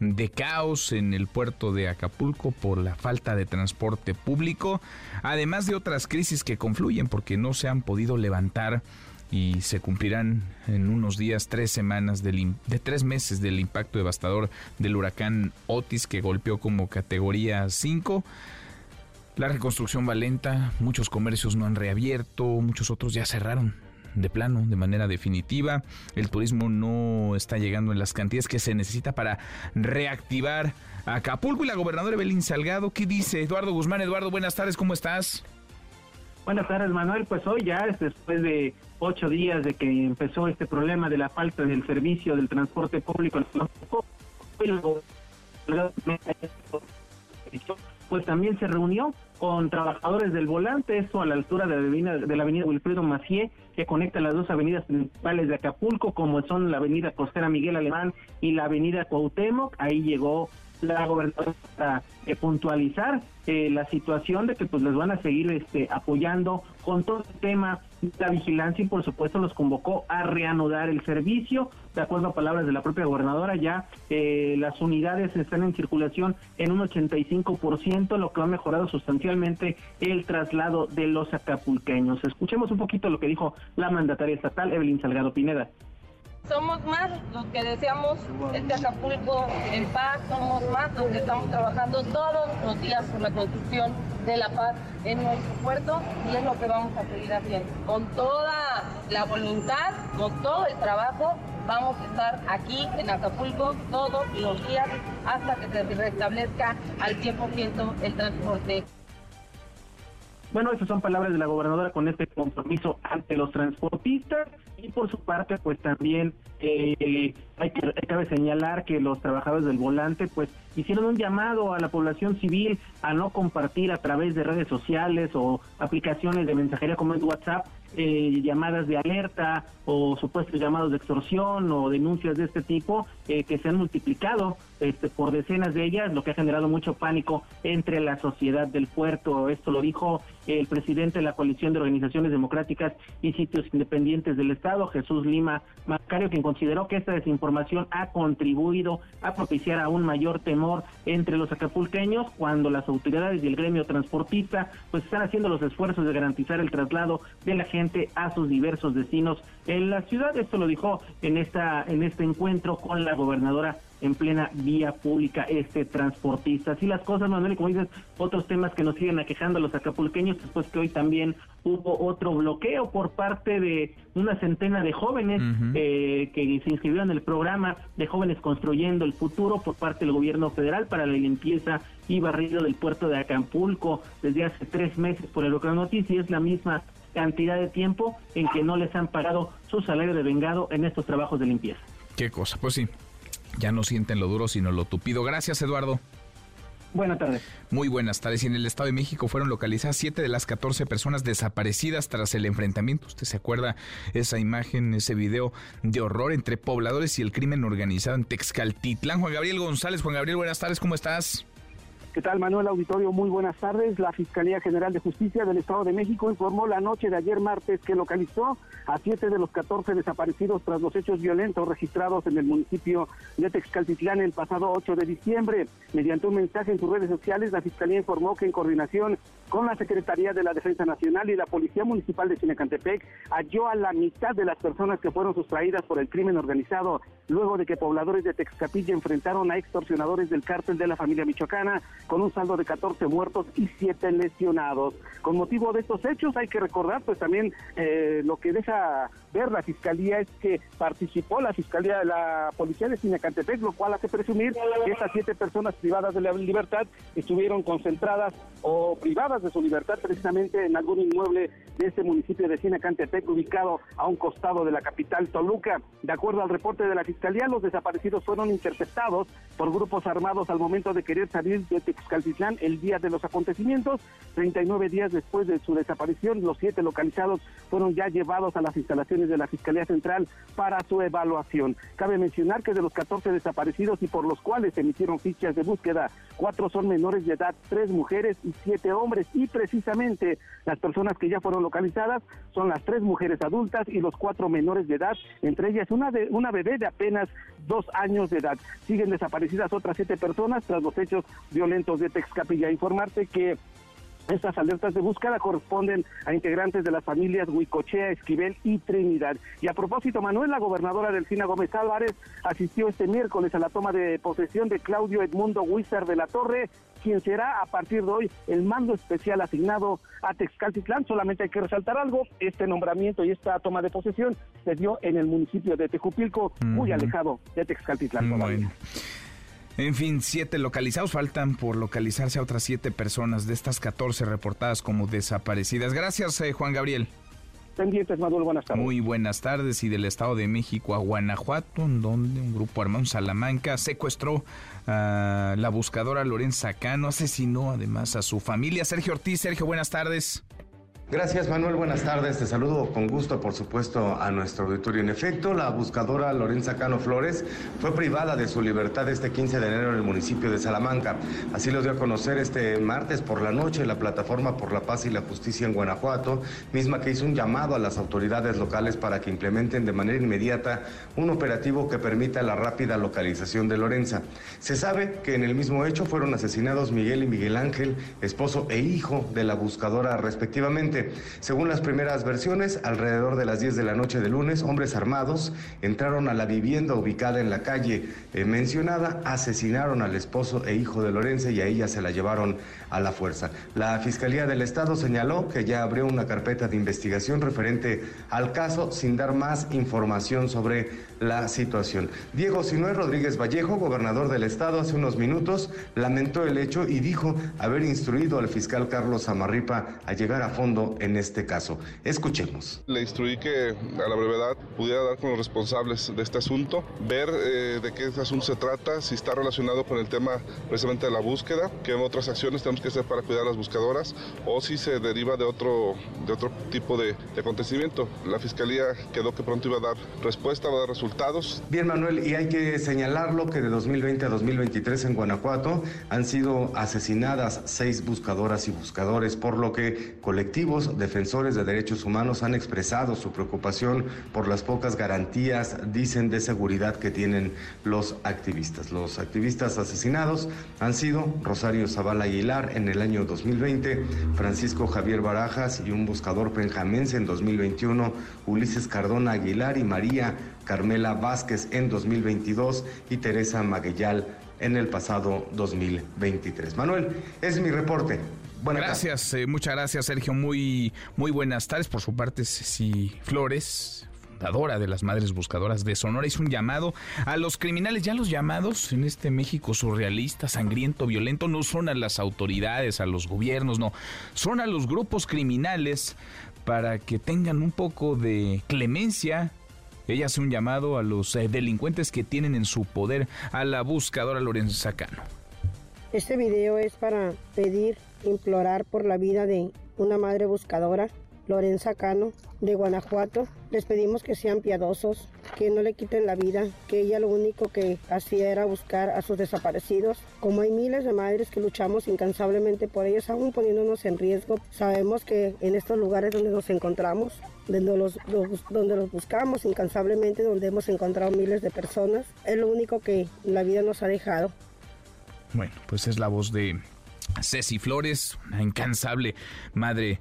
de caos en el puerto de Acapulco por la falta de transporte público, además de otras crisis que confluyen porque no se han podido levantar y se cumplirán en unos días tres semanas del, de tres meses del impacto devastador del huracán Otis que golpeó como categoría 5. La reconstrucción va lenta, muchos comercios no han reabierto, muchos otros ya cerraron de plano, de manera definitiva. El turismo no está llegando en las cantidades que se necesita para reactivar Acapulco y la gobernadora Evelyn Salgado. ¿Qué dice Eduardo Guzmán? Eduardo, buenas tardes, ¿cómo estás? Buenas tardes, Manuel. Pues hoy ya, después de ocho días de que empezó este problema de la falta del servicio del transporte público en pues también se reunió con trabajadores del volante, esto a la altura de la avenida, de la avenida Wilfredo Macié, que conecta las dos avenidas principales de Acapulco, como son la avenida Costera Miguel Alemán y la avenida Cuauhtémoc. Ahí llegó la gobernadora para eh, puntualizar eh, la situación de que pues les van a seguir este, apoyando con todo el tema la vigilancia y por supuesto los convocó a reanudar el servicio. De acuerdo a palabras de la propia gobernadora, ya eh, las unidades están en circulación en un 85%, lo que ha mejorado sustancialmente el traslado de los acapulqueños. Escuchemos un poquito lo que dijo la mandataria estatal, Evelyn Salgado Pineda somos más los que deseamos este Acapulco en paz, somos más los que estamos trabajando todos los días por la construcción de la paz en nuestro puerto y es lo que vamos a seguir haciendo. Con toda la voluntad, con todo el trabajo, vamos a estar aquí en Acapulco todos los días hasta que se restablezca al 100% el transporte. Bueno, esas son palabras de la gobernadora con este compromiso ante los transportistas y por su parte, pues también eh, hay que cabe señalar que los trabajadores del volante, pues hicieron un llamado a la población civil a no compartir a través de redes sociales o aplicaciones de mensajería como es WhatsApp eh, llamadas de alerta o supuestos llamados de extorsión o denuncias de este tipo eh, que se han multiplicado este, por decenas de ellas, lo que ha generado mucho pánico entre la sociedad del puerto. Esto lo dijo el presidente de la coalición de organizaciones democráticas y sitios independientes del Estado, Jesús Lima Macario, quien consideró que esta desinformación ha contribuido a propiciar aún mayor temor entre los acapulqueños cuando las autoridades y el gremio transportista pues están haciendo los esfuerzos de garantizar el traslado de la gente a sus diversos destinos en la ciudad. Esto lo dijo en esta en este encuentro con la gobernadora en plena vía pública este transportista. Así las cosas, Manuel, y como dices, otros temas que nos siguen aquejando a los acapulqueños, después que hoy también hubo otro bloqueo por parte de una centena de jóvenes eh, que se inscribieron en el programa de Jóvenes Construyendo el Futuro por parte del gobierno federal para la limpieza y barrido del puerto de Acapulco desde hace tres meses por el Noticia y es la misma cantidad de tiempo en que no les han pagado su salario de vengado en estos trabajos de limpieza. Qué cosa, pues sí, ya no sienten lo duro sino lo tupido. Gracias, Eduardo. Buenas tardes. Muy buenas tardes. Y en el Estado de México fueron localizadas siete de las 14 personas desaparecidas tras el enfrentamiento. ¿Usted se acuerda esa imagen, ese video de horror entre pobladores y el crimen organizado en Texcaltitlán? Juan Gabriel González. Juan Gabriel, buenas tardes. ¿Cómo estás? ¿Qué tal, Manuel Auditorio? Muy buenas tardes. La Fiscalía General de Justicia del Estado de México informó la noche de ayer martes que localizó a siete de los 14 desaparecidos tras los hechos violentos registrados en el municipio de Texcaltitlán el pasado 8 de diciembre. Mediante un mensaje en sus redes sociales, la Fiscalía informó que en coordinación con la Secretaría de la Defensa Nacional y la Policía Municipal de Cinecantepec, halló a la mitad de las personas que fueron sustraídas por el crimen organizado luego de que pobladores de Texcapilla enfrentaron a extorsionadores del cártel de la familia michoacana con un saldo de 14 muertos y 7 lesionados. Con motivo de estos hechos hay que recordar pues también eh, lo que deja ver la fiscalía es que participó la fiscalía, la policía de Cinecantepec, lo cual hace presumir que estas siete personas privadas de la libertad estuvieron concentradas o privadas de su libertad precisamente en algún inmueble de este municipio de Cinecantepec ubicado a un costado de la capital Toluca. De acuerdo al reporte de la fiscalía, los desaparecidos fueron interceptados por grupos armados al momento de querer salir de Texcaltitlán el día de los acontecimientos. 39 días después de su desaparición, los siete localizados fueron ya llevados a las instalaciones de la Fiscalía Central para su evaluación. Cabe mencionar que de los 14 desaparecidos y por los cuales se emitieron fichas de búsqueda, cuatro son menores de edad, tres mujeres y siete hombres. Y precisamente las personas que ya fueron localizadas son las tres mujeres adultas y los cuatro menores de edad, entre ellas una, de, una bebé de apenas dos años de edad. Siguen desaparecidas otras siete personas tras los hechos violentos de Texcapilla. Informarte que estas alertas de búsqueda corresponden a integrantes de las familias Huicochea, Esquivel y Trinidad. Y a propósito, Manuel, la gobernadora Delfina Gómez Álvarez asistió este miércoles a la toma de posesión de Claudio Edmundo Huizar de la Torre, quien será a partir de hoy el mando especial asignado a Texcaltitlán. Solamente hay que resaltar algo, este nombramiento y esta toma de posesión se dio en el municipio de Tejupilco, muy alejado de Texcaltitlán. En fin, siete localizados. Faltan por localizarse a otras siete personas de estas 14 reportadas como desaparecidas. Gracias, eh, Juan Gabriel. Pendientes, Manuel, buenas tardes. Muy buenas tardes. Y del Estado de México a Guanajuato, en donde un grupo armado en Salamanca secuestró a la buscadora Lorenza Cano, asesinó además a su familia. Sergio Ortiz, Sergio, buenas tardes. Gracias Manuel, buenas tardes. Te saludo con gusto, por supuesto, a nuestro auditorio. En efecto, la buscadora Lorenza Cano Flores fue privada de su libertad este 15 de enero en el municipio de Salamanca. Así lo dio a conocer este martes por la noche la plataforma por la paz y la justicia en Guanajuato, misma que hizo un llamado a las autoridades locales para que implementen de manera inmediata un operativo que permita la rápida localización de Lorenza. Se sabe que en el mismo hecho fueron asesinados Miguel y Miguel Ángel, esposo e hijo de la buscadora respectivamente. Según las primeras versiones, alrededor de las 10 de la noche de lunes, hombres armados entraron a la vivienda ubicada en la calle eh, mencionada, asesinaron al esposo e hijo de Lorenzo y a ella se la llevaron a la fuerza. La Fiscalía del Estado señaló que ya abrió una carpeta de investigación referente al caso sin dar más información sobre la situación. Diego Sinué Rodríguez Vallejo, gobernador del Estado, hace unos minutos lamentó el hecho y dijo haber instruido al fiscal Carlos Amarripa a llegar a fondo en este caso. Escuchemos. Le instruí que a la brevedad pudiera dar con los responsables de este asunto, ver eh, de qué asunto se trata, si está relacionado con el tema precisamente de la búsqueda, qué otras acciones tenemos que hacer para cuidar a las buscadoras o si se deriva de otro, de otro tipo de, de acontecimiento. La Fiscalía quedó que pronto iba a dar respuesta, va a dar resultados. Bien, Manuel, y hay que señalarlo que de 2020 a 2023 en Guanajuato han sido asesinadas seis buscadoras y buscadores, por lo que colectivos defensores de derechos humanos han expresado su preocupación por las pocas garantías, dicen, de seguridad que tienen los activistas. Los activistas asesinados han sido Rosario Zavala Aguilar en el año 2020, Francisco Javier Barajas y un buscador penjamense en 2021, Ulises Cardona Aguilar y María Carmela Vázquez en 2022 y Teresa Maguellal en el pasado 2023. Manuel, es mi reporte. Buenas gracias, eh, muchas gracias Sergio, muy, muy buenas tardes. Por su parte, Ceci Flores, fundadora de las Madres Buscadoras de Sonora, hizo un llamado a los criminales. Ya los llamados en este México surrealista, sangriento, violento, no son a las autoridades, a los gobiernos, no, son a los grupos criminales para que tengan un poco de clemencia ella hace un llamado a los eh, delincuentes que tienen en su poder a la buscadora Lorenza Cano. Este video es para pedir, implorar por la vida de una madre buscadora Lorenza Cano, de Guanajuato. Les pedimos que sean piadosos, que no le quiten la vida, que ella lo único que hacía era buscar a sus desaparecidos. Como hay miles de madres que luchamos incansablemente por ellos, aún poniéndonos en riesgo, sabemos que en estos lugares donde nos encontramos, donde los, donde los buscamos incansablemente, donde hemos encontrado miles de personas, es lo único que la vida nos ha dejado. Bueno, pues es la voz de Ceci Flores, una incansable madre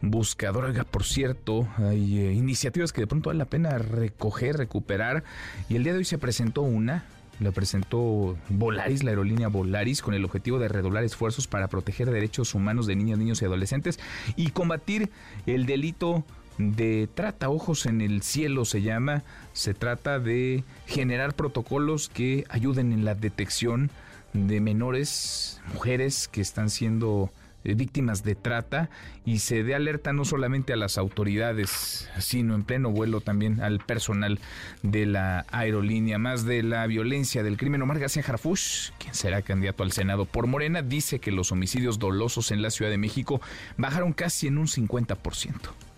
buscador. Oiga, por cierto, hay eh, iniciativas que de pronto vale la pena recoger, recuperar. Y el día de hoy se presentó una. La presentó Volaris, la aerolínea Volaris, con el objetivo de redoblar esfuerzos para proteger derechos humanos de niñas, niños y adolescentes y combatir el delito de trata. Ojos en el cielo se llama. Se trata de generar protocolos que ayuden en la detección de menores, mujeres que están siendo eh, víctimas de trata y se dé alerta no solamente a las autoridades, sino en pleno vuelo también al personal de la aerolínea. Más de la violencia del crimen, Omar García Harfush, quien será candidato al Senado por Morena, dice que los homicidios dolosos en la Ciudad de México bajaron casi en un 50%.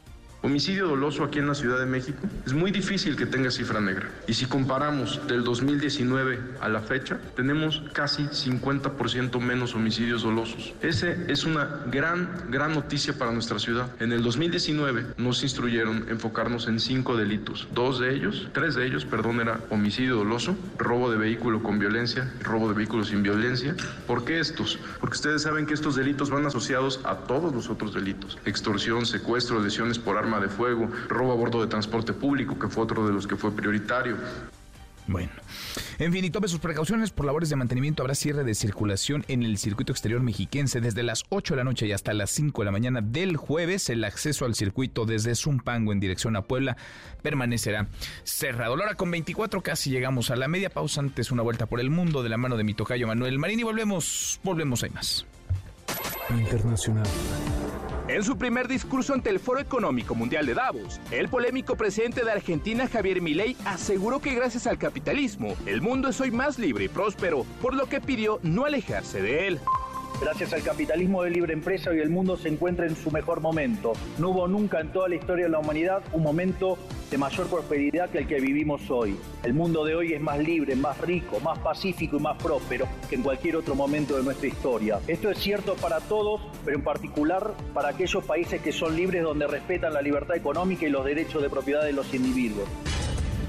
Homicidio doloso aquí en la Ciudad de México es muy difícil que tenga cifra negra. Y si comparamos del 2019 a la fecha, tenemos casi 50% menos homicidios dolosos. Ese es una gran, gran noticia para nuestra ciudad. En el 2019 nos instruyeron enfocarnos en cinco delitos. Dos de ellos, tres de ellos, perdón, era homicidio doloso, robo de vehículo con violencia, robo de vehículo sin violencia. ¿Por qué estos? Porque ustedes saben que estos delitos van asociados a todos los otros delitos. Extorsión, secuestro, lesiones por arma de fuego, robo a bordo de transporte público, que fue otro de los que fue prioritario. Bueno, en fin, y tome sus precauciones por labores de mantenimiento. Habrá cierre de circulación en el circuito exterior mexiquense desde las 8 de la noche y hasta las 5 de la mañana del jueves. El acceso al circuito desde Zumpango en dirección a Puebla permanecerá cerrado. Ahora con 24 casi llegamos a la media pausa. Antes una vuelta por el mundo de la mano de mi tocayo Manuel Marín y volvemos, volvemos, hay más. Internacional. En su primer discurso ante el Foro Económico Mundial de Davos, el polémico presidente de Argentina Javier Milei aseguró que gracias al capitalismo, el mundo es hoy más libre y próspero, por lo que pidió no alejarse de él. Gracias al capitalismo de libre empresa hoy el mundo se encuentra en su mejor momento. No hubo nunca en toda la historia de la humanidad un momento de mayor prosperidad que el que vivimos hoy. El mundo de hoy es más libre, más rico, más pacífico y más próspero que en cualquier otro momento de nuestra historia. Esto es cierto para todos, pero en particular para aquellos países que son libres donde respetan la libertad económica y los derechos de propiedad de los individuos.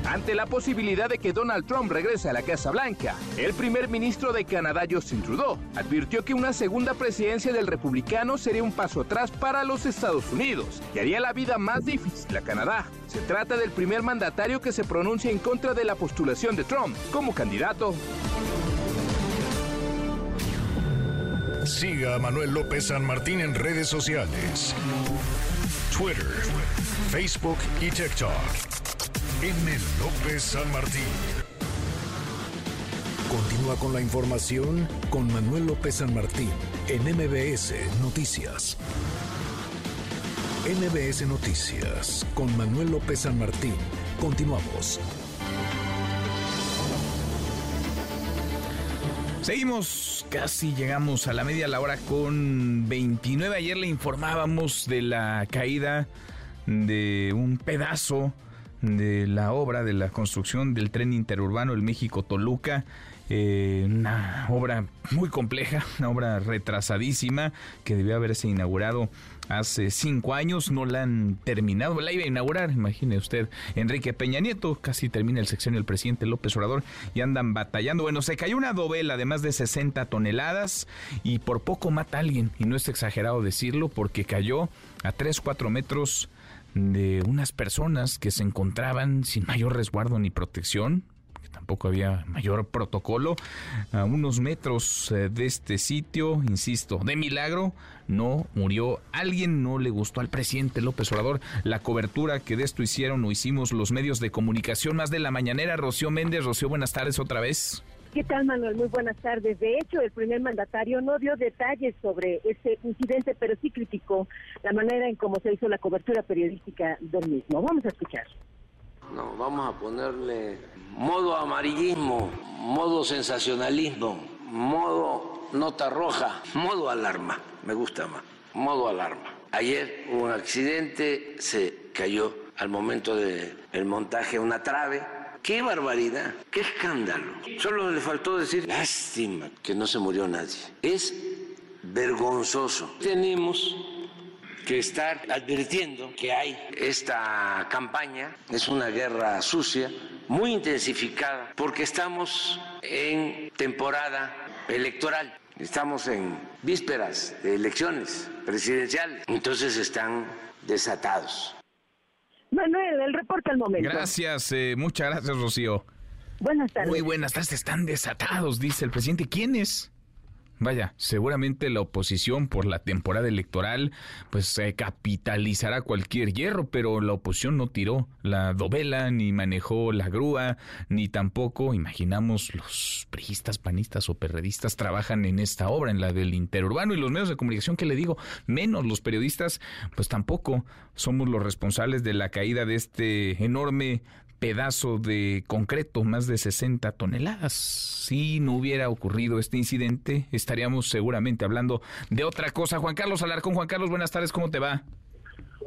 Ante la posibilidad de que Donald Trump regrese a la Casa Blanca, el primer ministro de Canadá, Justin Trudeau, advirtió que una segunda presidencia del republicano sería un paso atrás para los Estados Unidos y haría la vida más difícil a Canadá. Se trata del primer mandatario que se pronuncia en contra de la postulación de Trump como candidato. Siga a Manuel López San Martín en redes sociales. Twitter, Facebook y TikTok. M. López San Martín. Continúa con la información con Manuel López San Martín en MBS Noticias. NBS Noticias con Manuel López San Martín. Continuamos. Seguimos, casi llegamos a la media la hora con 29. Ayer le informábamos de la caída de un pedazo de la obra de la construcción del tren interurbano el México-Toluca. Eh, una obra muy compleja, una obra retrasadísima que debió haberse inaugurado hace cinco años, no la han terminado, la iba a inaugurar, imagine usted, Enrique Peña Nieto, casi termina el sección del presidente López Obrador y andan batallando. Bueno, se cayó una dovela de más de 60 toneladas y por poco mata a alguien, y no es exagerado decirlo, porque cayó a 3, 4 metros de unas personas que se encontraban sin mayor resguardo ni protección, tampoco había mayor protocolo. A unos metros eh, de este sitio, insisto, de milagro, no murió alguien, no le gustó al presidente López Obrador la cobertura que de esto hicieron o hicimos los medios de comunicación más de la mañanera. Rocío Méndez, Rocío, buenas tardes otra vez. ¿Qué tal, Manuel? Muy buenas tardes. De hecho, el primer mandatario no dio detalles sobre este incidente, pero sí criticó la manera en cómo se hizo la cobertura periodística del mismo. Vamos a escuchar. No, vamos a ponerle modo amarillismo, modo sensacionalismo, modo nota roja, modo alarma, me gusta más, modo alarma. Ayer hubo un accidente, se cayó al momento del montaje una trave. ¡Qué barbaridad! ¡Qué escándalo! Solo le faltó decir, lástima que no se murió nadie. Es vergonzoso. Tenemos que estar advirtiendo que hay esta campaña, es una guerra sucia, muy intensificada, porque estamos en temporada electoral, estamos en vísperas de elecciones presidenciales, entonces están desatados. Manuel, el reporte al momento. Gracias, eh, muchas gracias, Rocío. Buenas tardes. Muy buenas tardes, están desatados, dice el presidente. ¿Quiénes? Vaya, seguramente la oposición por la temporada electoral pues se capitalizará cualquier hierro, pero la oposición no tiró la dovela, ni manejó la grúa, ni tampoco, imaginamos, los priistas, panistas o perredistas trabajan en esta obra, en la del interurbano y los medios de comunicación que le digo, menos los periodistas, pues tampoco somos los responsables de la caída de este enorme pedazo de concreto, más de 60 toneladas. Si no hubiera ocurrido este incidente, estaríamos seguramente hablando de otra cosa. Juan Carlos Alarcón, Juan Carlos, buenas tardes, ¿cómo te va?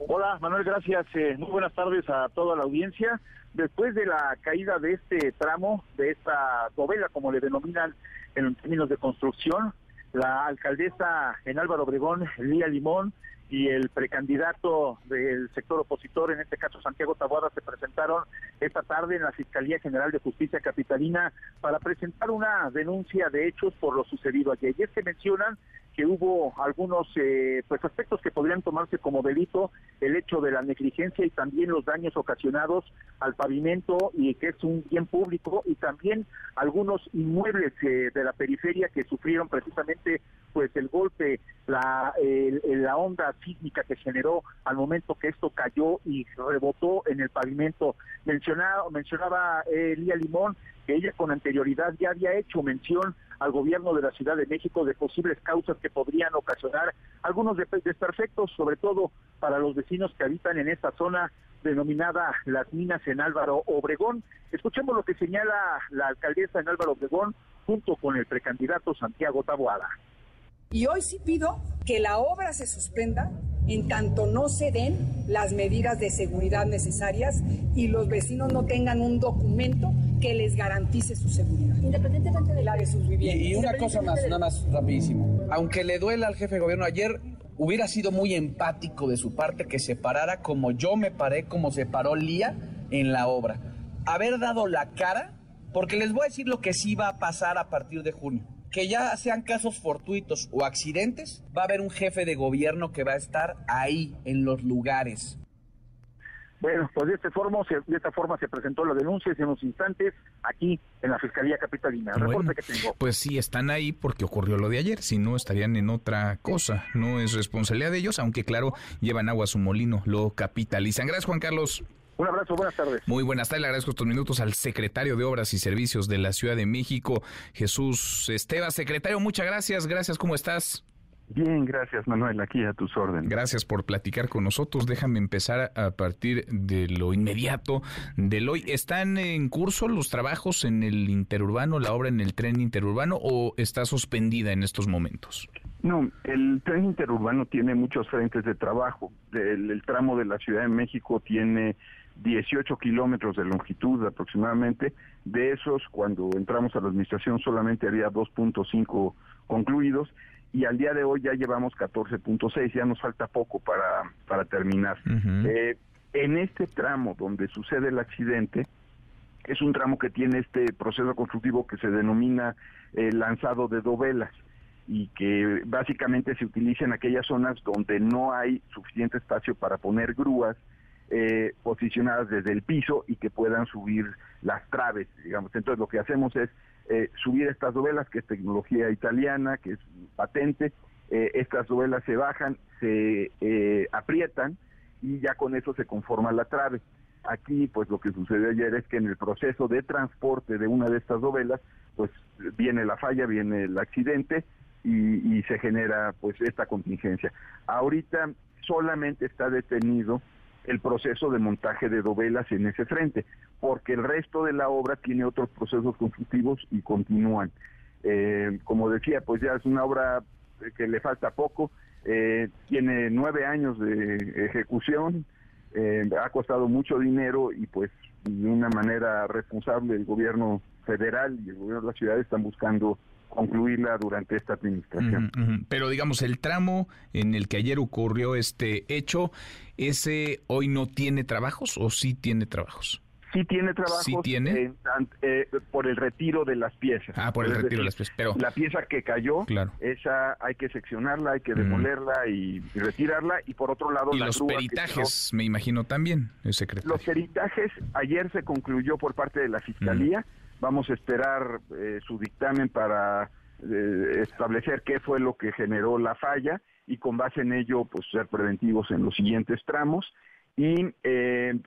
Hola, Manuel, gracias. Eh, muy buenas tardes a toda la audiencia. Después de la caída de este tramo, de esta novela, como le denominan en términos de construcción, la alcaldesa en Álvaro Obregón, Lía Limón, y el precandidato del sector opositor, en este caso Santiago Taboada, se presentaron esta tarde en la Fiscalía General de Justicia Capitalina para presentar una denuncia de hechos por lo sucedido ayer. Y es que mencionan que hubo algunos eh, pues aspectos que podrían tomarse como delito, el hecho de la negligencia y también los daños ocasionados al pavimento y que es un bien público y también algunos inmuebles eh, de la periferia que sufrieron precisamente pues el golpe, la, la onda sísmica que generó al momento que esto cayó y rebotó en el pavimento. Mencionaba, mencionaba eh, Lía Limón que ella con anterioridad ya había hecho mención al gobierno de la Ciudad de México de posibles causas que podrían ocasionar algunos desperfectos, sobre todo para los vecinos que habitan en esta zona denominada Las Minas en Álvaro Obregón. Escuchemos lo que señala la alcaldesa en Álvaro Obregón junto con el precandidato Santiago Taboada. Y hoy sí pido que la obra se suspenda en tanto no se den las medidas de seguridad necesarias y los vecinos no tengan un documento que les garantice su seguridad. Independientemente de la de sus viviendas. Y, una cosa más, nada más rapidísimo. Aunque le duela al jefe de gobierno ayer, hubiera sido muy empático de su parte que se parara como yo me paré, como se paró Lía en la obra. Haber dado la cara, porque les voy a decir lo que sí va a pasar a partir de junio que ya sean casos fortuitos o accidentes, va a haber un jefe de gobierno que va a estar ahí, en los lugares. Bueno, pues de esta forma se, de esta forma se presentó la denuncia en unos instantes aquí en la Fiscalía Capitalina. reporte que tengo. Pues sí, están ahí porque ocurrió lo de ayer, si no estarían en otra cosa. No es responsabilidad de ellos, aunque claro, llevan agua a su molino, lo capitalizan. Gracias, Juan Carlos. Un abrazo, buenas tardes. Muy buenas tardes, le agradezco estos minutos al secretario de Obras y Servicios de la Ciudad de México, Jesús Esteba. Secretario, muchas gracias, gracias, ¿cómo estás? Bien, gracias Manuel, aquí a tus órdenes. Gracias por platicar con nosotros. Déjame empezar a partir de lo inmediato del hoy. ¿Están en curso los trabajos en el interurbano, la obra en el tren interurbano o está suspendida en estos momentos? No, el tren interurbano tiene muchos frentes de trabajo. El, el tramo de la Ciudad de México tiene 18 kilómetros de longitud aproximadamente. De esos, cuando entramos a la administración solamente había 2.5 concluidos y al día de hoy ya llevamos 14.6, ya nos falta poco para, para terminar. eh, en este tramo donde sucede el accidente, es un tramo que tiene este proceso constructivo que se denomina eh, lanzado de dovelas y que básicamente se utiliza en aquellas zonas donde no hay suficiente espacio para poner grúas eh, posicionadas desde el piso y que puedan subir las traves, digamos. Entonces lo que hacemos es eh, subir estas dovelas, que es tecnología italiana, que es patente. Eh, estas dovelas se bajan, se eh, aprietan y ya con eso se conforma la trave. Aquí, pues lo que sucedió ayer es que en el proceso de transporte de una de estas dovelas, pues viene la falla, viene el accidente y, y se genera pues esta contingencia. Ahorita solamente está detenido el proceso de montaje de dovelas en ese frente, porque el resto de la obra tiene otros procesos constructivos y continúan. Eh, como decía, pues ya es una obra que le falta poco, eh, tiene nueve años de ejecución, eh, ha costado mucho dinero y pues de una manera responsable el gobierno federal y el gobierno de la ciudad están buscando concluirla durante esta administración. Uh -huh. Pero digamos, el tramo en el que ayer ocurrió este hecho, ¿ese hoy no tiene trabajos o sí tiene trabajos? Sí tiene trabajos ¿Sí tiene? En, eh, por el retiro de las piezas. Ah, por el es retiro decir, de las piezas. Pero... La pieza que cayó, claro. esa hay que seccionarla, hay que demolerla mm. y, y, retirarla. Y por otro lado, y la los peritajes, me imagino también, el secretario. Los peritajes, ayer se concluyó por parte de la Fiscalía. Mm. Vamos a esperar eh, su dictamen para eh, establecer qué fue lo que generó la falla y con base en ello, pues ser preventivos en los siguientes tramos. Y eh,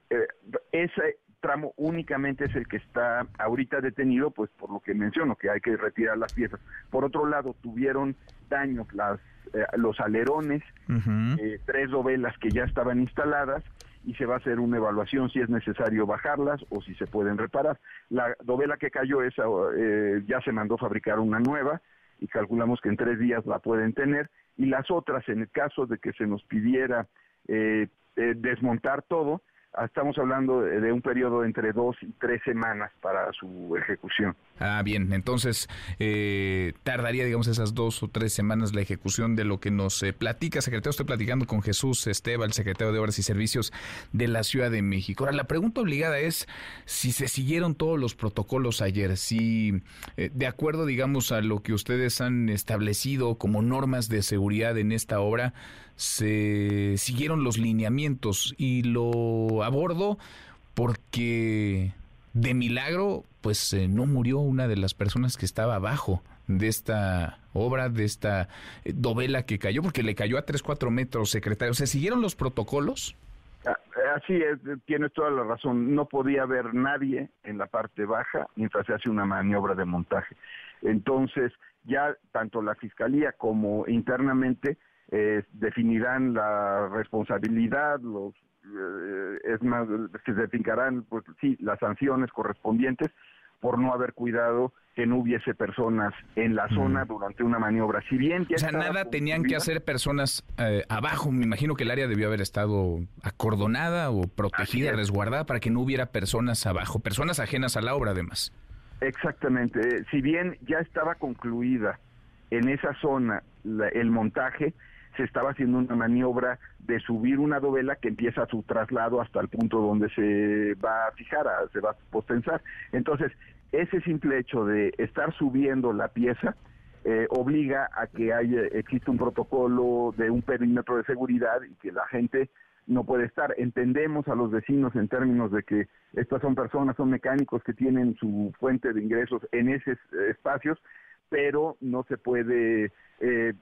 ese tramo únicamente es el que está ahorita detenido, pues por lo que menciono, que hay que retirar las piezas. Por otro lado, tuvieron daños las, eh, los alerones, uh -huh. eh, tres dovelas que ya estaban instaladas y se va a hacer una evaluación si es necesario bajarlas o si se pueden reparar. La dovela que cayó esa eh, ya se mandó fabricar una nueva y calculamos que en tres días la pueden tener y las otras en el caso de que se nos pidiera eh, desmontar todo estamos hablando de un periodo entre dos y tres semanas para su ejecución. Ah, bien, entonces eh, tardaría, digamos, esas dos o tres semanas la ejecución de lo que nos eh, platica, secretario. Estoy platicando con Jesús Esteba, el secretario de Obras y Servicios de la Ciudad de México. Ahora, la pregunta obligada es si se siguieron todos los protocolos ayer, si eh, de acuerdo, digamos, a lo que ustedes han establecido como normas de seguridad en esta obra, se siguieron los lineamientos y lo abordo porque de milagro pues eh, no murió una de las personas que estaba abajo de esta obra, de esta eh, dovela que cayó, porque le cayó a 3, 4 metros, secretario. ¿Se siguieron los protocolos? Así es, tienes toda la razón. No podía haber nadie en la parte baja mientras se hace una maniobra de montaje. Entonces, ya tanto la Fiscalía como internamente eh, definirán la responsabilidad, los eh, es más, se definirán, pues sí, las sanciones correspondientes por no haber cuidado que no hubiese personas en la zona mm. durante una maniobra. Si bien ya o sea, nada tenían que hacer personas eh, abajo. Me imagino que el área debió haber estado acordonada o protegida, resguardada para que no hubiera personas abajo, personas ajenas a la obra además. Exactamente. Si bien ya estaba concluida en esa zona la, el montaje, se estaba haciendo una maniobra de subir una dovela que empieza su traslado hasta el punto donde se va a fijar, a, se va a postensar. Entonces, ese simple hecho de estar subiendo la pieza eh, obliga a que haya, existe un protocolo de un perímetro de seguridad y que la gente no puede estar. Entendemos a los vecinos en términos de que estas son personas, son mecánicos que tienen su fuente de ingresos en esos espacios, pero no se puede eh,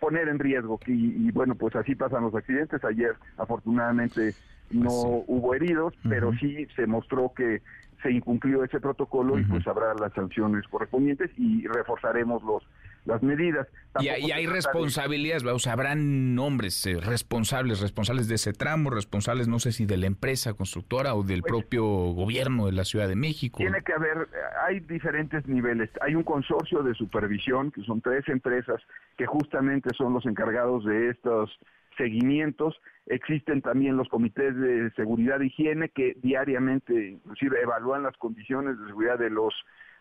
poner en riesgo. Y, y, bueno, pues así pasan los accidentes. Ayer, afortunadamente, no pues sí. hubo heridos, uh -huh. pero sí se mostró que se incumplió ese protocolo uh -huh. y pues habrá las sanciones correspondientes y reforzaremos los las medidas. Y, hay responsabilidades, o sea, habrán nombres eh, responsables, responsables de ese tramo, responsables no sé si de la empresa constructora o del Pues propio gobierno de la Ciudad de México. Tiene que haber, hay diferentes niveles. Hay un consorcio de supervisión, que son tres empresas que justamente son los encargados de estos seguimientos. Existen también los comités de seguridad e higiene que diariamente, inclusive, evalúan las condiciones de seguridad de los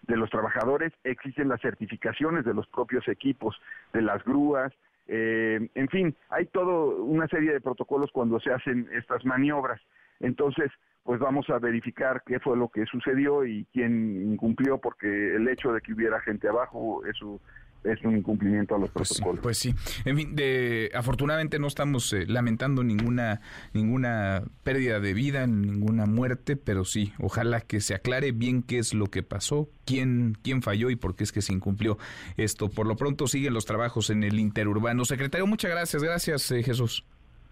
de los trabajadores. Existen las certificaciones de los propios equipos, de las grúas. eh, en fin, hay toda una serie de protocolos cuando se hacen estas maniobras. Entonces, pues vamos a verificar qué fue lo que sucedió y quién incumplió, porque el hecho de que hubiera gente abajo, eso es un incumplimiento a los protocolos. Pues sí. En fin, de, afortunadamente no estamos eh, lamentando ninguna ninguna pérdida de vida, ninguna muerte, pero sí, ojalá que se aclare bien qué es lo que pasó, quién quién falló y por qué es que se incumplió esto. Por lo pronto siguen los trabajos en el interurbano. Secretario, muchas gracias. Gracias, eh, Jesús.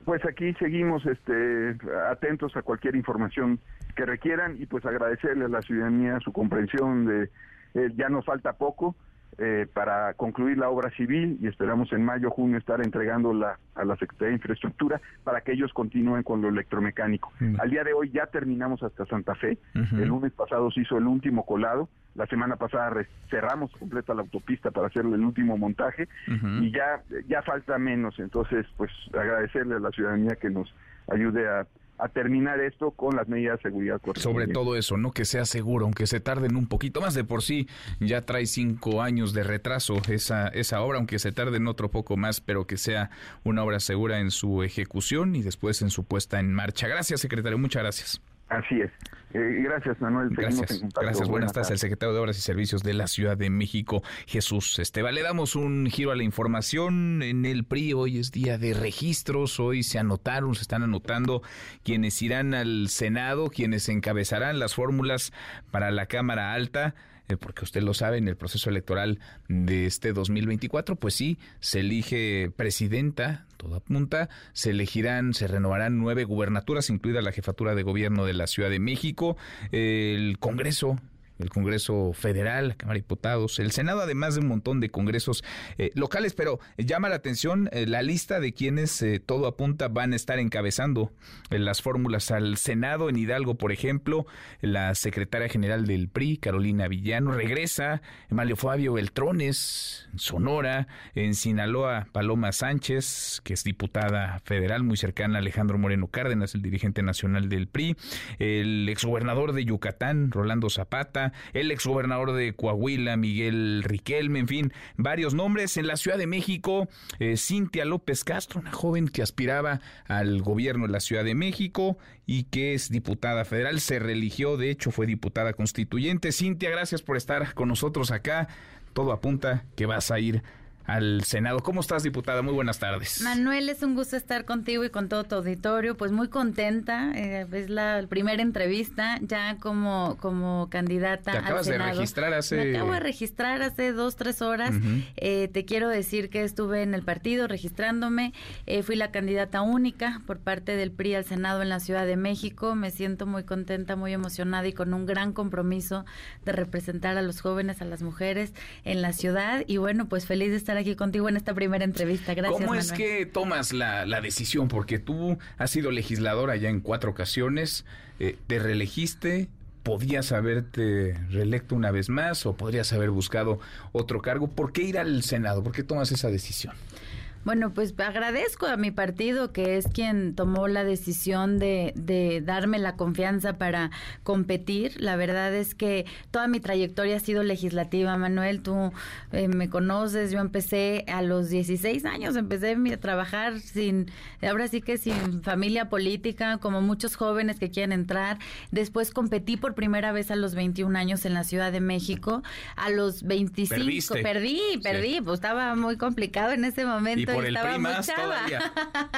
Pues aquí seguimos este, atentos a cualquier información que requieran y pues agradecerle a la ciudadanía su comprensión de eh, ya nos falta poco eh, para concluir la obra civil y esperamos en mayo, junio estar entregándola a la Secretaría de Infraestructura para que ellos continúen con lo electromecánico. Al día de hoy ya terminamos hasta Santa Fe, el lunes pasado se hizo el último colado, la semana pasada cerramos completa la autopista para hacer el último montaje y ya ya falta menos, entonces pues agradecerle a la ciudadanía que nos ayude a, a terminar esto con las medidas de seguridad Sobre todo eso, ¿no? Que sea seguro, aunque se tarden un poquito más de por sí, ya trae cinco años de retraso esa, esa obra, aunque se tarden otro poco más, pero que sea una obra segura en su ejecución y después en su puesta en marcha. Gracias, secretario, muchas gracias. Así es. Eh, gracias, Manuel. Seguimos Gracias, en contacto. gracias. Buenas tardes, el secretario de Obras y Servicios de la Ciudad de México, Jesús Esteban. Le damos un giro a la información. En el PRI hoy es día de registros. Hoy se anotaron, se están anotando quienes irán al Senado, quienes encabezarán las fórmulas para la Cámara Alta. Eh, Porque usted lo sabe, en el proceso electoral de este 2024, pues sí, se elige presidenta, todo apunta, se elegirán, se renovarán nueve gubernaturas, incluida la jefatura de gobierno de la Ciudad de México, el Congreso el Congreso Federal, Cámara de Diputados, el Senado, además de un montón de congresos eh, locales, pero llama la atención eh, la lista de quienes eh, todo apunta van a estar encabezando las fórmulas al Senado. En Hidalgo, por ejemplo, la secretaria general del PRI, Carolina Villano, regresa, Mario Fabio Beltrones, en Sonora, en Sinaloa, Paloma Sánchez, que es diputada federal muy cercana a Alejandro Moreno Cárdenas, el dirigente nacional del PRI, el exgobernador de Yucatán, Rolando Zapata, el exgobernador de Coahuila, Miguel Riquelme, en fin, varios nombres. En la Ciudad de México, eh, Cintia López Castro, una joven que aspiraba al gobierno de la Ciudad de México y que es diputada federal, se religió, de hecho fue diputada constituyente. Cintia, gracias por estar con nosotros acá. Todo apunta que vas a ir al Senado. ¿Cómo estás, diputada? Muy buenas tardes. Manuel, es un gusto estar contigo y con todo tu auditorio. Pues muy contenta. eh, es la primera entrevista ya como, como candidata Te al acabas de Senado. registrar hace- Me acabo de registrar hace dos, tres horas. Eh, te quiero decir que estuve en el partido registrándome. Eh, fui la candidata única por parte del PRI al Senado en la Ciudad de México. Me siento muy contenta, muy emocionada y con un gran compromiso de representar a los jóvenes, a las mujeres en la ciudad. Y bueno, pues feliz de estar aquí contigo en esta primera entrevista. Gracias. ¿Cómo es que tomas la, la decisión? Porque tú has sido legisladora ya en cuatro ocasiones, eh, te reelegiste, podías haberte reelecto una vez más o podrías haber buscado otro cargo. ¿Por qué ir al Senado? ¿Por qué tomas esa decisión? Bueno, pues agradezco a mi partido que es quien tomó la decisión de, de darme la confianza para competir. La verdad es que toda mi trayectoria ha sido legislativa, Manuel. Tú eh, me conoces, yo empecé a los 16 años, empecé a trabajar sin, ahora sí que sin familia política, como muchos jóvenes que quieren entrar. Después competí por primera vez a los 21 años en la Ciudad de México. A los 25, Perdiste. perdí, perdí, pues estaba muy complicado en ese momento. ¿Y cierto, por el PRI más chava. todavía.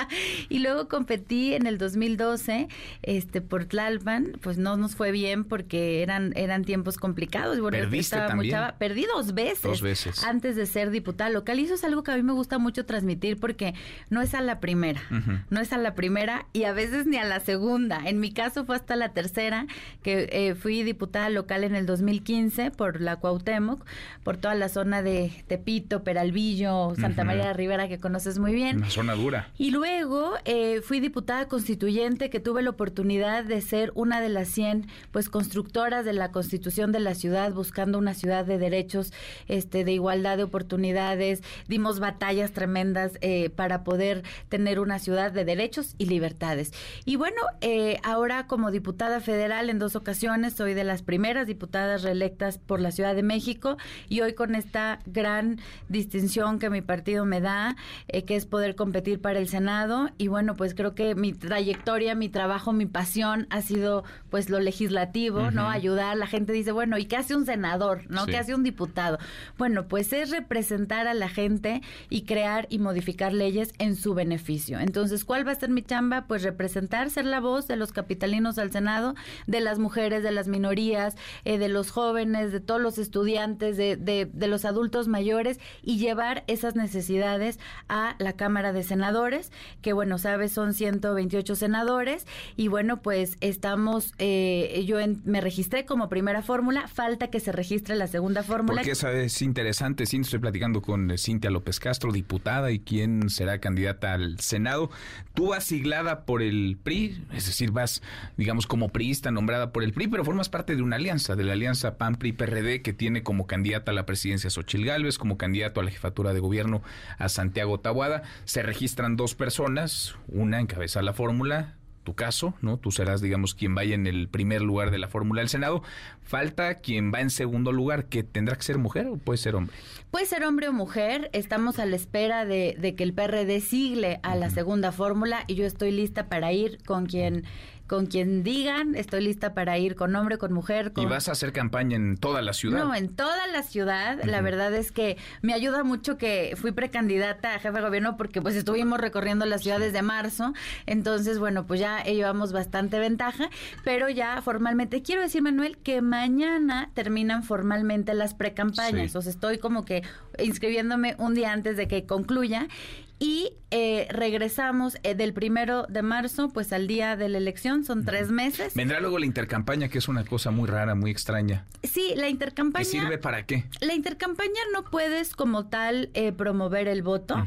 y luego competí en el 2012 este, por Tlalpan, pues no nos fue bien porque eran, eran tiempos complicados. y Bueno, ¿Perdiste también? chava. Perdí dos veces, Dos veces. antes de ser diputada local. Y eso es algo que a mí me gusta mucho transmitir porque no es a la primera, no es a la primera y a veces ni a la segunda. En mi caso fue hasta la tercera, que eh, fui diputada local en el 2015 por la Cuauhtémoc, por toda la zona de Tepito, Peralvillo, Santa. María de Rivera, que conoces muy bien. Una zona dura. Y luego eh, fui diputada constituyente que tuve la oportunidad de ser una de las 100 pues constructoras de la constitución de la ciudad buscando una ciudad de derechos este de igualdad de oportunidades dimos batallas tremendas eh, para poder tener una ciudad de derechos y libertades y bueno eh, ahora como diputada federal en dos ocasiones soy de las primeras diputadas reelectas por la Ciudad de México y hoy con esta gran distinción que mi partido me da, eh, que es poder competir para el Senado. Y bueno, pues creo que mi trayectoria, mi trabajo, mi pasión ha sido pues lo legislativo, ¿no? Ayudar. La gente dice, bueno, ¿y qué hace un senador? ¿No? Sí. ¿Qué hace un diputado? Bueno, pues es representar a la gente y crear y modificar leyes en su beneficio. Entonces, ¿cuál va a ser mi chamba? Pues representar, ser la voz de los capitalinos al Senado, de las mujeres, de las minorías, eh, de los jóvenes, de todos los estudiantes, de, de, de los adultos mayores y llevar esas necesidades a la Cámara de Senadores, que bueno, sabes, son 128 senadores y bueno, pues estamos, eh, yo en- me registré como primera fórmula, falta que se registre la segunda fórmula. Porque esa es interesante. Sí, estoy platicando con eh, Cintia López Castro, diputada, y quién será candidata al Senado. Tú vas siglada por el PRI, es decir, vas, digamos, como priista nombrada por el PRI, pero formas parte de una alianza, de la alianza PAN-PRI-PRD, que tiene como candidata a la presidencia a Xochil Gálvez, como candidato a la jefatura de gobierno a Santiago Tabuada. Se registran dos personas, una encabeza la fórmula, tu caso, ¿no? Tú serás, digamos, quien vaya en el primer lugar de la fórmula del Senado. Falta quien va en segundo lugar, que tendrá que ser mujer o puede ser hombre. Puede ser hombre o mujer, estamos a la espera de, de que el PRD sigle a la segunda fórmula y yo estoy lista para ir con quien con quien digan, estoy lista para ir con hombre, con mujer, con Y vas a hacer campaña en toda la ciudad. No, en toda la ciudad. La verdad es que me ayuda mucho que fui precandidata a jefe de gobierno porque pues estuvimos recorriendo la ciudad desde marzo. Entonces, bueno, pues ya llevamos bastante ventaja. Pero ya formalmente, quiero decir, Manuel, que mañana terminan formalmente las precampañas. Sí. O sea, estoy como que inscribiéndome un día antes de que concluya. Y eh, regresamos eh, del primero de marzo, pues al día de la elección, son tres meses. Vendrá luego la intercampaña, que es una cosa muy rara, muy extraña. Sí, la intercampaña. ¿Qué sirve para qué? La intercampaña no puedes como tal eh, promover el voto.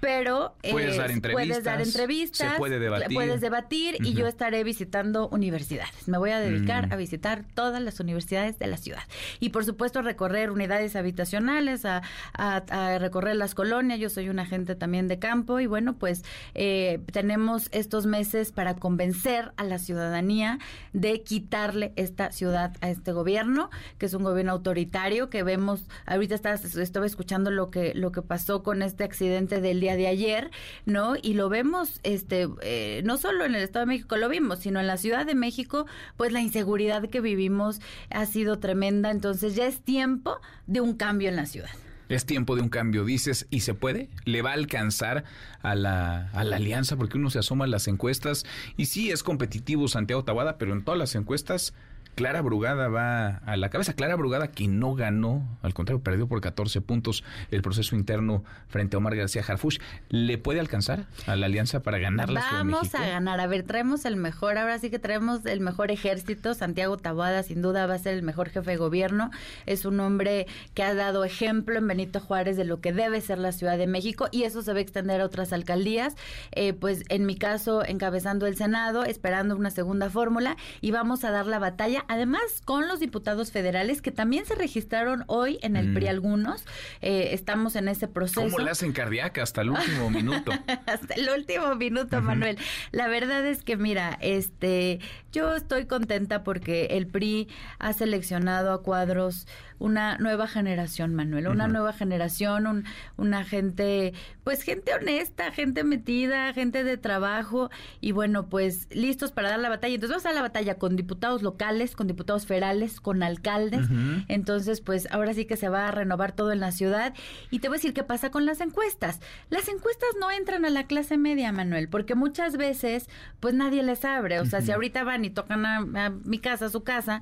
Pero eh, Puedes dar puedes dar entrevistas, entrevistas, se puede debatir. puedes debatir y yo estaré visitando universidades. Me voy a dedicar Mm. a visitar todas las universidades de la ciudad y por supuesto recorrer unidades habitacionales, a, a- a recorrer las colonias. Yo soy un agente también de campo y bueno, pues eh, tenemos estos meses para convencer a la ciudadanía de quitarle esta ciudad a este gobierno, que es un gobierno autoritario que vemos. Ahorita estás, estaba escuchando lo que lo que pasó con este accidente del día de ayer, ¿no? Y lo vemos, este, eh, no solo en el Estado de México lo vimos, sino en la Ciudad de México, pues la inseguridad que vivimos ha sido tremenda. Entonces ya es tiempo de un cambio en la ciudad. Es tiempo de un cambio, dices, ¿y se puede? ¿Le va a alcanzar a la, a la alianza? Porque uno se asoma a las encuestas y sí es competitivo Santiago Tabada, pero en todas las encuestas Clara Brugada va a la cabeza. Clara Brugada que no ganó, al contrario, perdió por 14 puntos el proceso interno frente a Omar García Harfuch. ¿Le puede alcanzar a la alianza para ganar la Vamos a ganar. A ver, traemos el mejor. Ahora sí que traemos el mejor ejército. Santiago Taboada, sin duda, va a ser el mejor jefe de gobierno. Es un hombre que ha dado ejemplo en Benito Juárez de lo que debe ser la Ciudad de México y eso se va a extender a otras alcaldías. Eh, pues en mi caso, encabezando el Senado, esperando una segunda fórmula y vamos a dar la batalla. Además, con los diputados federales que también se registraron hoy en el Mm. PRI algunos. Eh, estamos en ese proceso. ¿Cómo le hacen cardíaca hasta el último minuto? hasta el último minuto, Manuel. La verdad es que, mira, este, yo estoy contenta porque el PRI ha seleccionado a cuadros una nueva generación, Manuel, una nueva generación, un- una gente, pues gente honesta, gente metida, gente de trabajo y bueno, pues listos para dar la batalla. Entonces vamos a dar la batalla con diputados locales locales, con diputados federales, con alcaldes. Entonces, pues ahora sí que se va a renovar todo en la ciudad. Y te voy a decir qué pasa con las encuestas. Las encuestas no entran a la clase media, Manuel, porque muchas veces, pues nadie les abre. O sea, si ahorita van y tocan a, a mi casa, a su casa,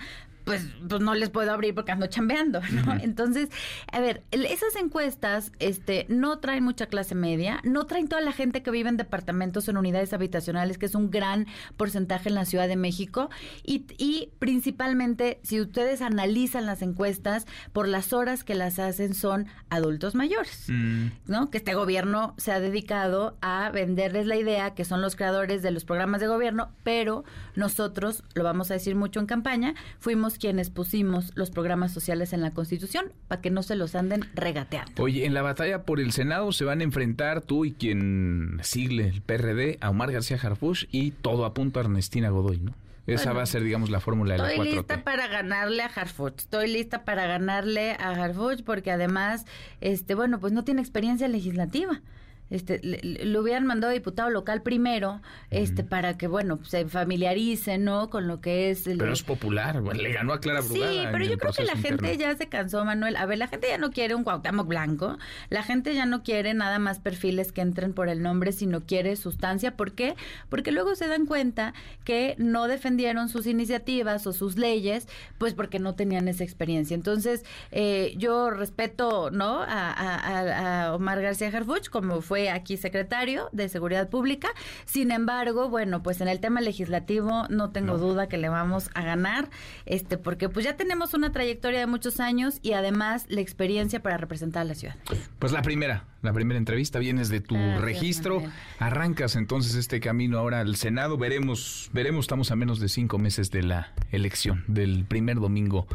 pues, pues no les puedo abrir porque ando chambeando, ¿no? Entonces, a ver, esas encuestas este, no traen mucha clase media, no traen toda la gente que vive en departamentos, en unidades habitacionales, que es un gran porcentaje en la Ciudad de México, y, y principalmente, si ustedes analizan las encuestas, por las horas que las hacen son adultos mayores, mm. ¿no? Que este gobierno se ha dedicado a venderles la idea que son los creadores de los programas de gobierno, pero nosotros, lo vamos a decir mucho en campaña, fuimos quienes pusimos los programas sociales en la Constitución para que no se los anden regateando. Oye, en la batalla por el Senado se van a enfrentar tú y quien sigle el PRD a Omar García Harfuch y todo apunta a Ernestina Godoy, ¿no? Esa va a ser, digamos, la fórmula de la 4 Estoy lista para ganarle a Harfuch. Estoy lista para ganarle a Harfuch porque además, este, bueno, pues no tiene experiencia legislativa este, le, hubieran mandado diputado local primero, este, para que, bueno, se familiarice, ¿no? Con lo que es... pero es popular, le ganó a Clara Brugada. Sí, pero yo creo que la gente ya se cansó, Manuel. A ver, la gente ya no quiere un Cuauhtémoc blanco, la gente ya no quiere nada más perfiles que entren por el nombre, sino quiere sustancia. ¿Por qué? Porque luego se dan cuenta que no defendieron sus iniciativas o sus leyes, pues porque no tenían esa experiencia. Entonces, eh, yo respeto, ¿no? A, a, a Omar García Harfuch, como fue aquí secretario de Seguridad Pública. Sin embargo, bueno, pues en el tema legislativo no tengo duda que le vamos a ganar, este, porque pues ya tenemos una trayectoria de muchos años y además la experiencia para representar a la ciudad. Pues la primera, la primera entrevista, vienes de tu registro, arrancas entonces este camino ahora al Senado, veremos, veremos, estamos a menos de cinco meses de la elección, del primer domingo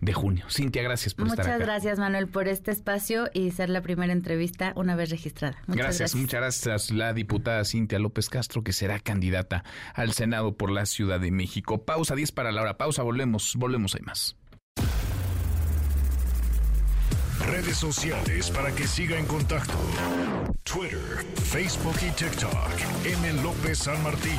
de junio. Cintia, gracias por estar acá. Muchas gracias, Manuel, por este espacio y ser la primera entrevista una vez registrada. gracias, muchas gracias. La diputada Cintia López Castro, que será candidata al Senado por la Ciudad de México. Pausa 10 para la hora. Pausa, volvemos, volvemos, hay más. Redes sociales para que siga en contacto: Twitter, Facebook y TikTok. M. López San Martín.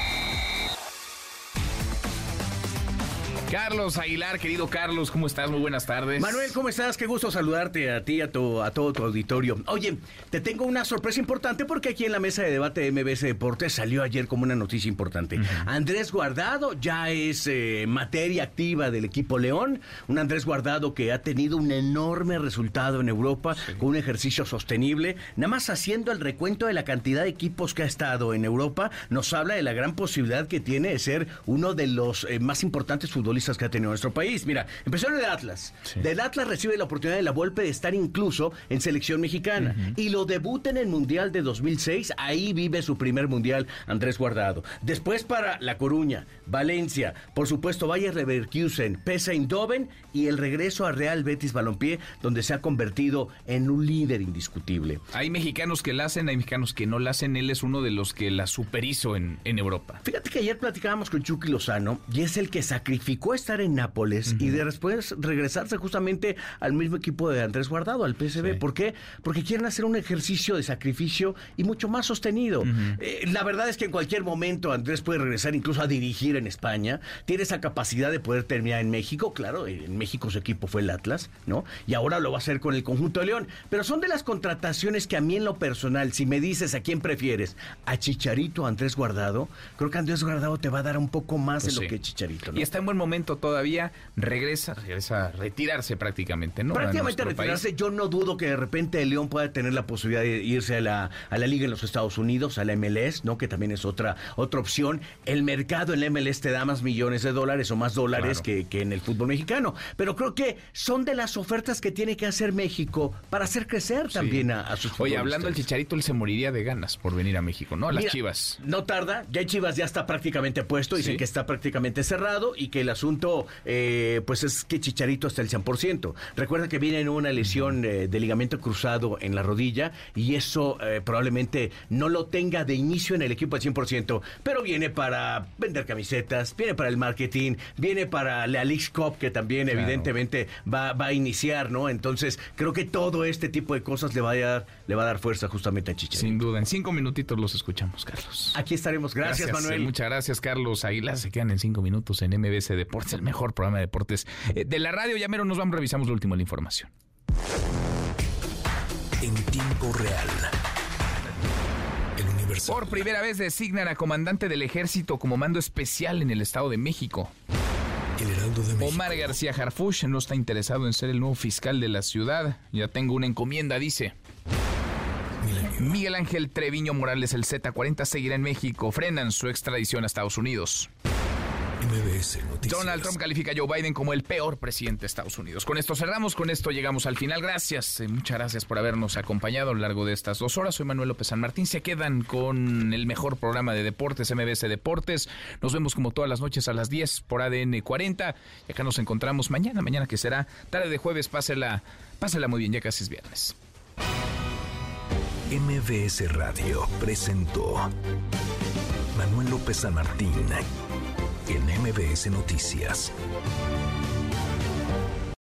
Carlos Aguilar, querido Carlos, ¿cómo estás? Muy buenas tardes. Manuel, ¿cómo estás? Qué gusto saludarte a ti a, a todo tu auditorio. Oye, te tengo una sorpresa importante porque aquí en la mesa de debate de MBS Deportes salió ayer como una noticia importante. Andrés Guardado ya es eh, materia activa del equipo León. Un Andrés Guardado que ha tenido un enorme resultado en Europa con un ejercicio sostenible. Nada más haciendo el recuento de la cantidad de equipos que ha estado en Europa, nos habla de la gran posibilidad que tiene de ser uno de los eh, más importantes futbolistas que ha tenido nuestro país. Mira, empezó en el Atlas. Del Atlas recibe la oportunidad de la Volpe de estar incluso en selección mexicana. Y lo debuta en el Mundial de 2006. Ahí vive su primer Mundial Andrés Guardado. Después para La Coruña, Valencia, por supuesto Bayer Leverkusen, Pesa Eindhoven y el regreso a Real Betis Balompié, donde se ha convertido en un líder indiscutible. Hay mexicanos que la hacen, hay mexicanos que no la hacen. Él es uno de los que la superhizo en, en Europa. Fíjate que ayer platicábamos con Chucky Lozano y es el que sacrificó estar en Nápoles y de después regresarse justamente al mismo equipo de Andrés Guardado, al PSV. ¿Por qué? Porque quieren hacer un ejercicio de sacrificio y mucho más sostenido. Eh, la verdad es que en cualquier momento Andrés puede regresar incluso a dirigir en España. Tiene esa capacidad de poder terminar en México. Claro, en México su equipo fue el Atlas, ¿no? Y ahora lo va a hacer con el conjunto de León. Pero son de las contrataciones que a mí en lo personal, si me dices a quién prefieres, a Chicharito o a Andrés Guardado, creo que Andrés Guardado te va a dar un poco más pues de lo que Chicharito. Y está en buen momento todavía, regresa, regresa a retirarse prácticamente, ¿no? Prácticamente a retirarse. Yo no dudo que de repente el León pueda tener la posibilidad de irse a la, a la liga en los Estados Unidos, a la MLS, ¿no? Que también es otra, otra opción. El mercado en la MLS te da más millones de dólares o más dólares que, que, en el fútbol mexicano. Pero creo que son de las ofertas que tiene que hacer México para hacer crecer también a, sus Oye, hablando del Chicharito, él se moriría de ganas por venir a México, ¿no? A las Chivas. No tarda, ya Chivas ya está prácticamente puesto, dicen que está prácticamente cerrado y que el asunto asunto, eh, pues es que Chicharito está el 100%. Recuerda que viene en una lesión eh, de ligamento cruzado en la rodilla y eso eh, probablemente no lo tenga de inicio en el equipo al 100%, pero viene para vender camisetas, viene para el marketing, viene para la League Cup que también evidentemente va, va a iniciar, ¿no? Entonces creo que todo este tipo de cosas le va a dar, le va a dar fuerza justamente a Chicharito. Sin duda, en cinco minutitos los escuchamos, Carlos. Aquí estaremos. Gracias, Manuel. muchas gracias, Carlos Aguilar. Se quedan en cinco minutos en MBS Deportes, el mejor programa de deportes eh, de la radio. Ya mero nos vamos, revisamos lo último de la información. En tiempo real. Universal. Por primera vez designan a comandante del ejército como mando especial en el Estado de México. El Heraldo de México. Omar García Harfuch no está interesado en ser el nuevo fiscal de la ciudad. Ya tengo una encomienda, dice. Miguel Ángel Treviño Morales, el Z40, seguirá en México. Frenan su extradición a Estados Unidos. MBS Noticias. Donald Trump califica a Joe Biden como el peor presidente de Estados Unidos. Con esto cerramos, con esto llegamos al final. Gracias, eh, muchas gracias por habernos acompañado a lo largo de estas dos horas. Soy Manuel López San Martín. Se quedan con el mejor programa de deportes, MBS Deportes. Nos vemos como todas las noches a las 10 por ADN 40. Y acá nos encontramos mañana, mañana que será tarde de jueves. Pásela, pásela muy bien, ya casi es viernes. MBS Radio presentó Manuel López San Martín en MBS Noticias.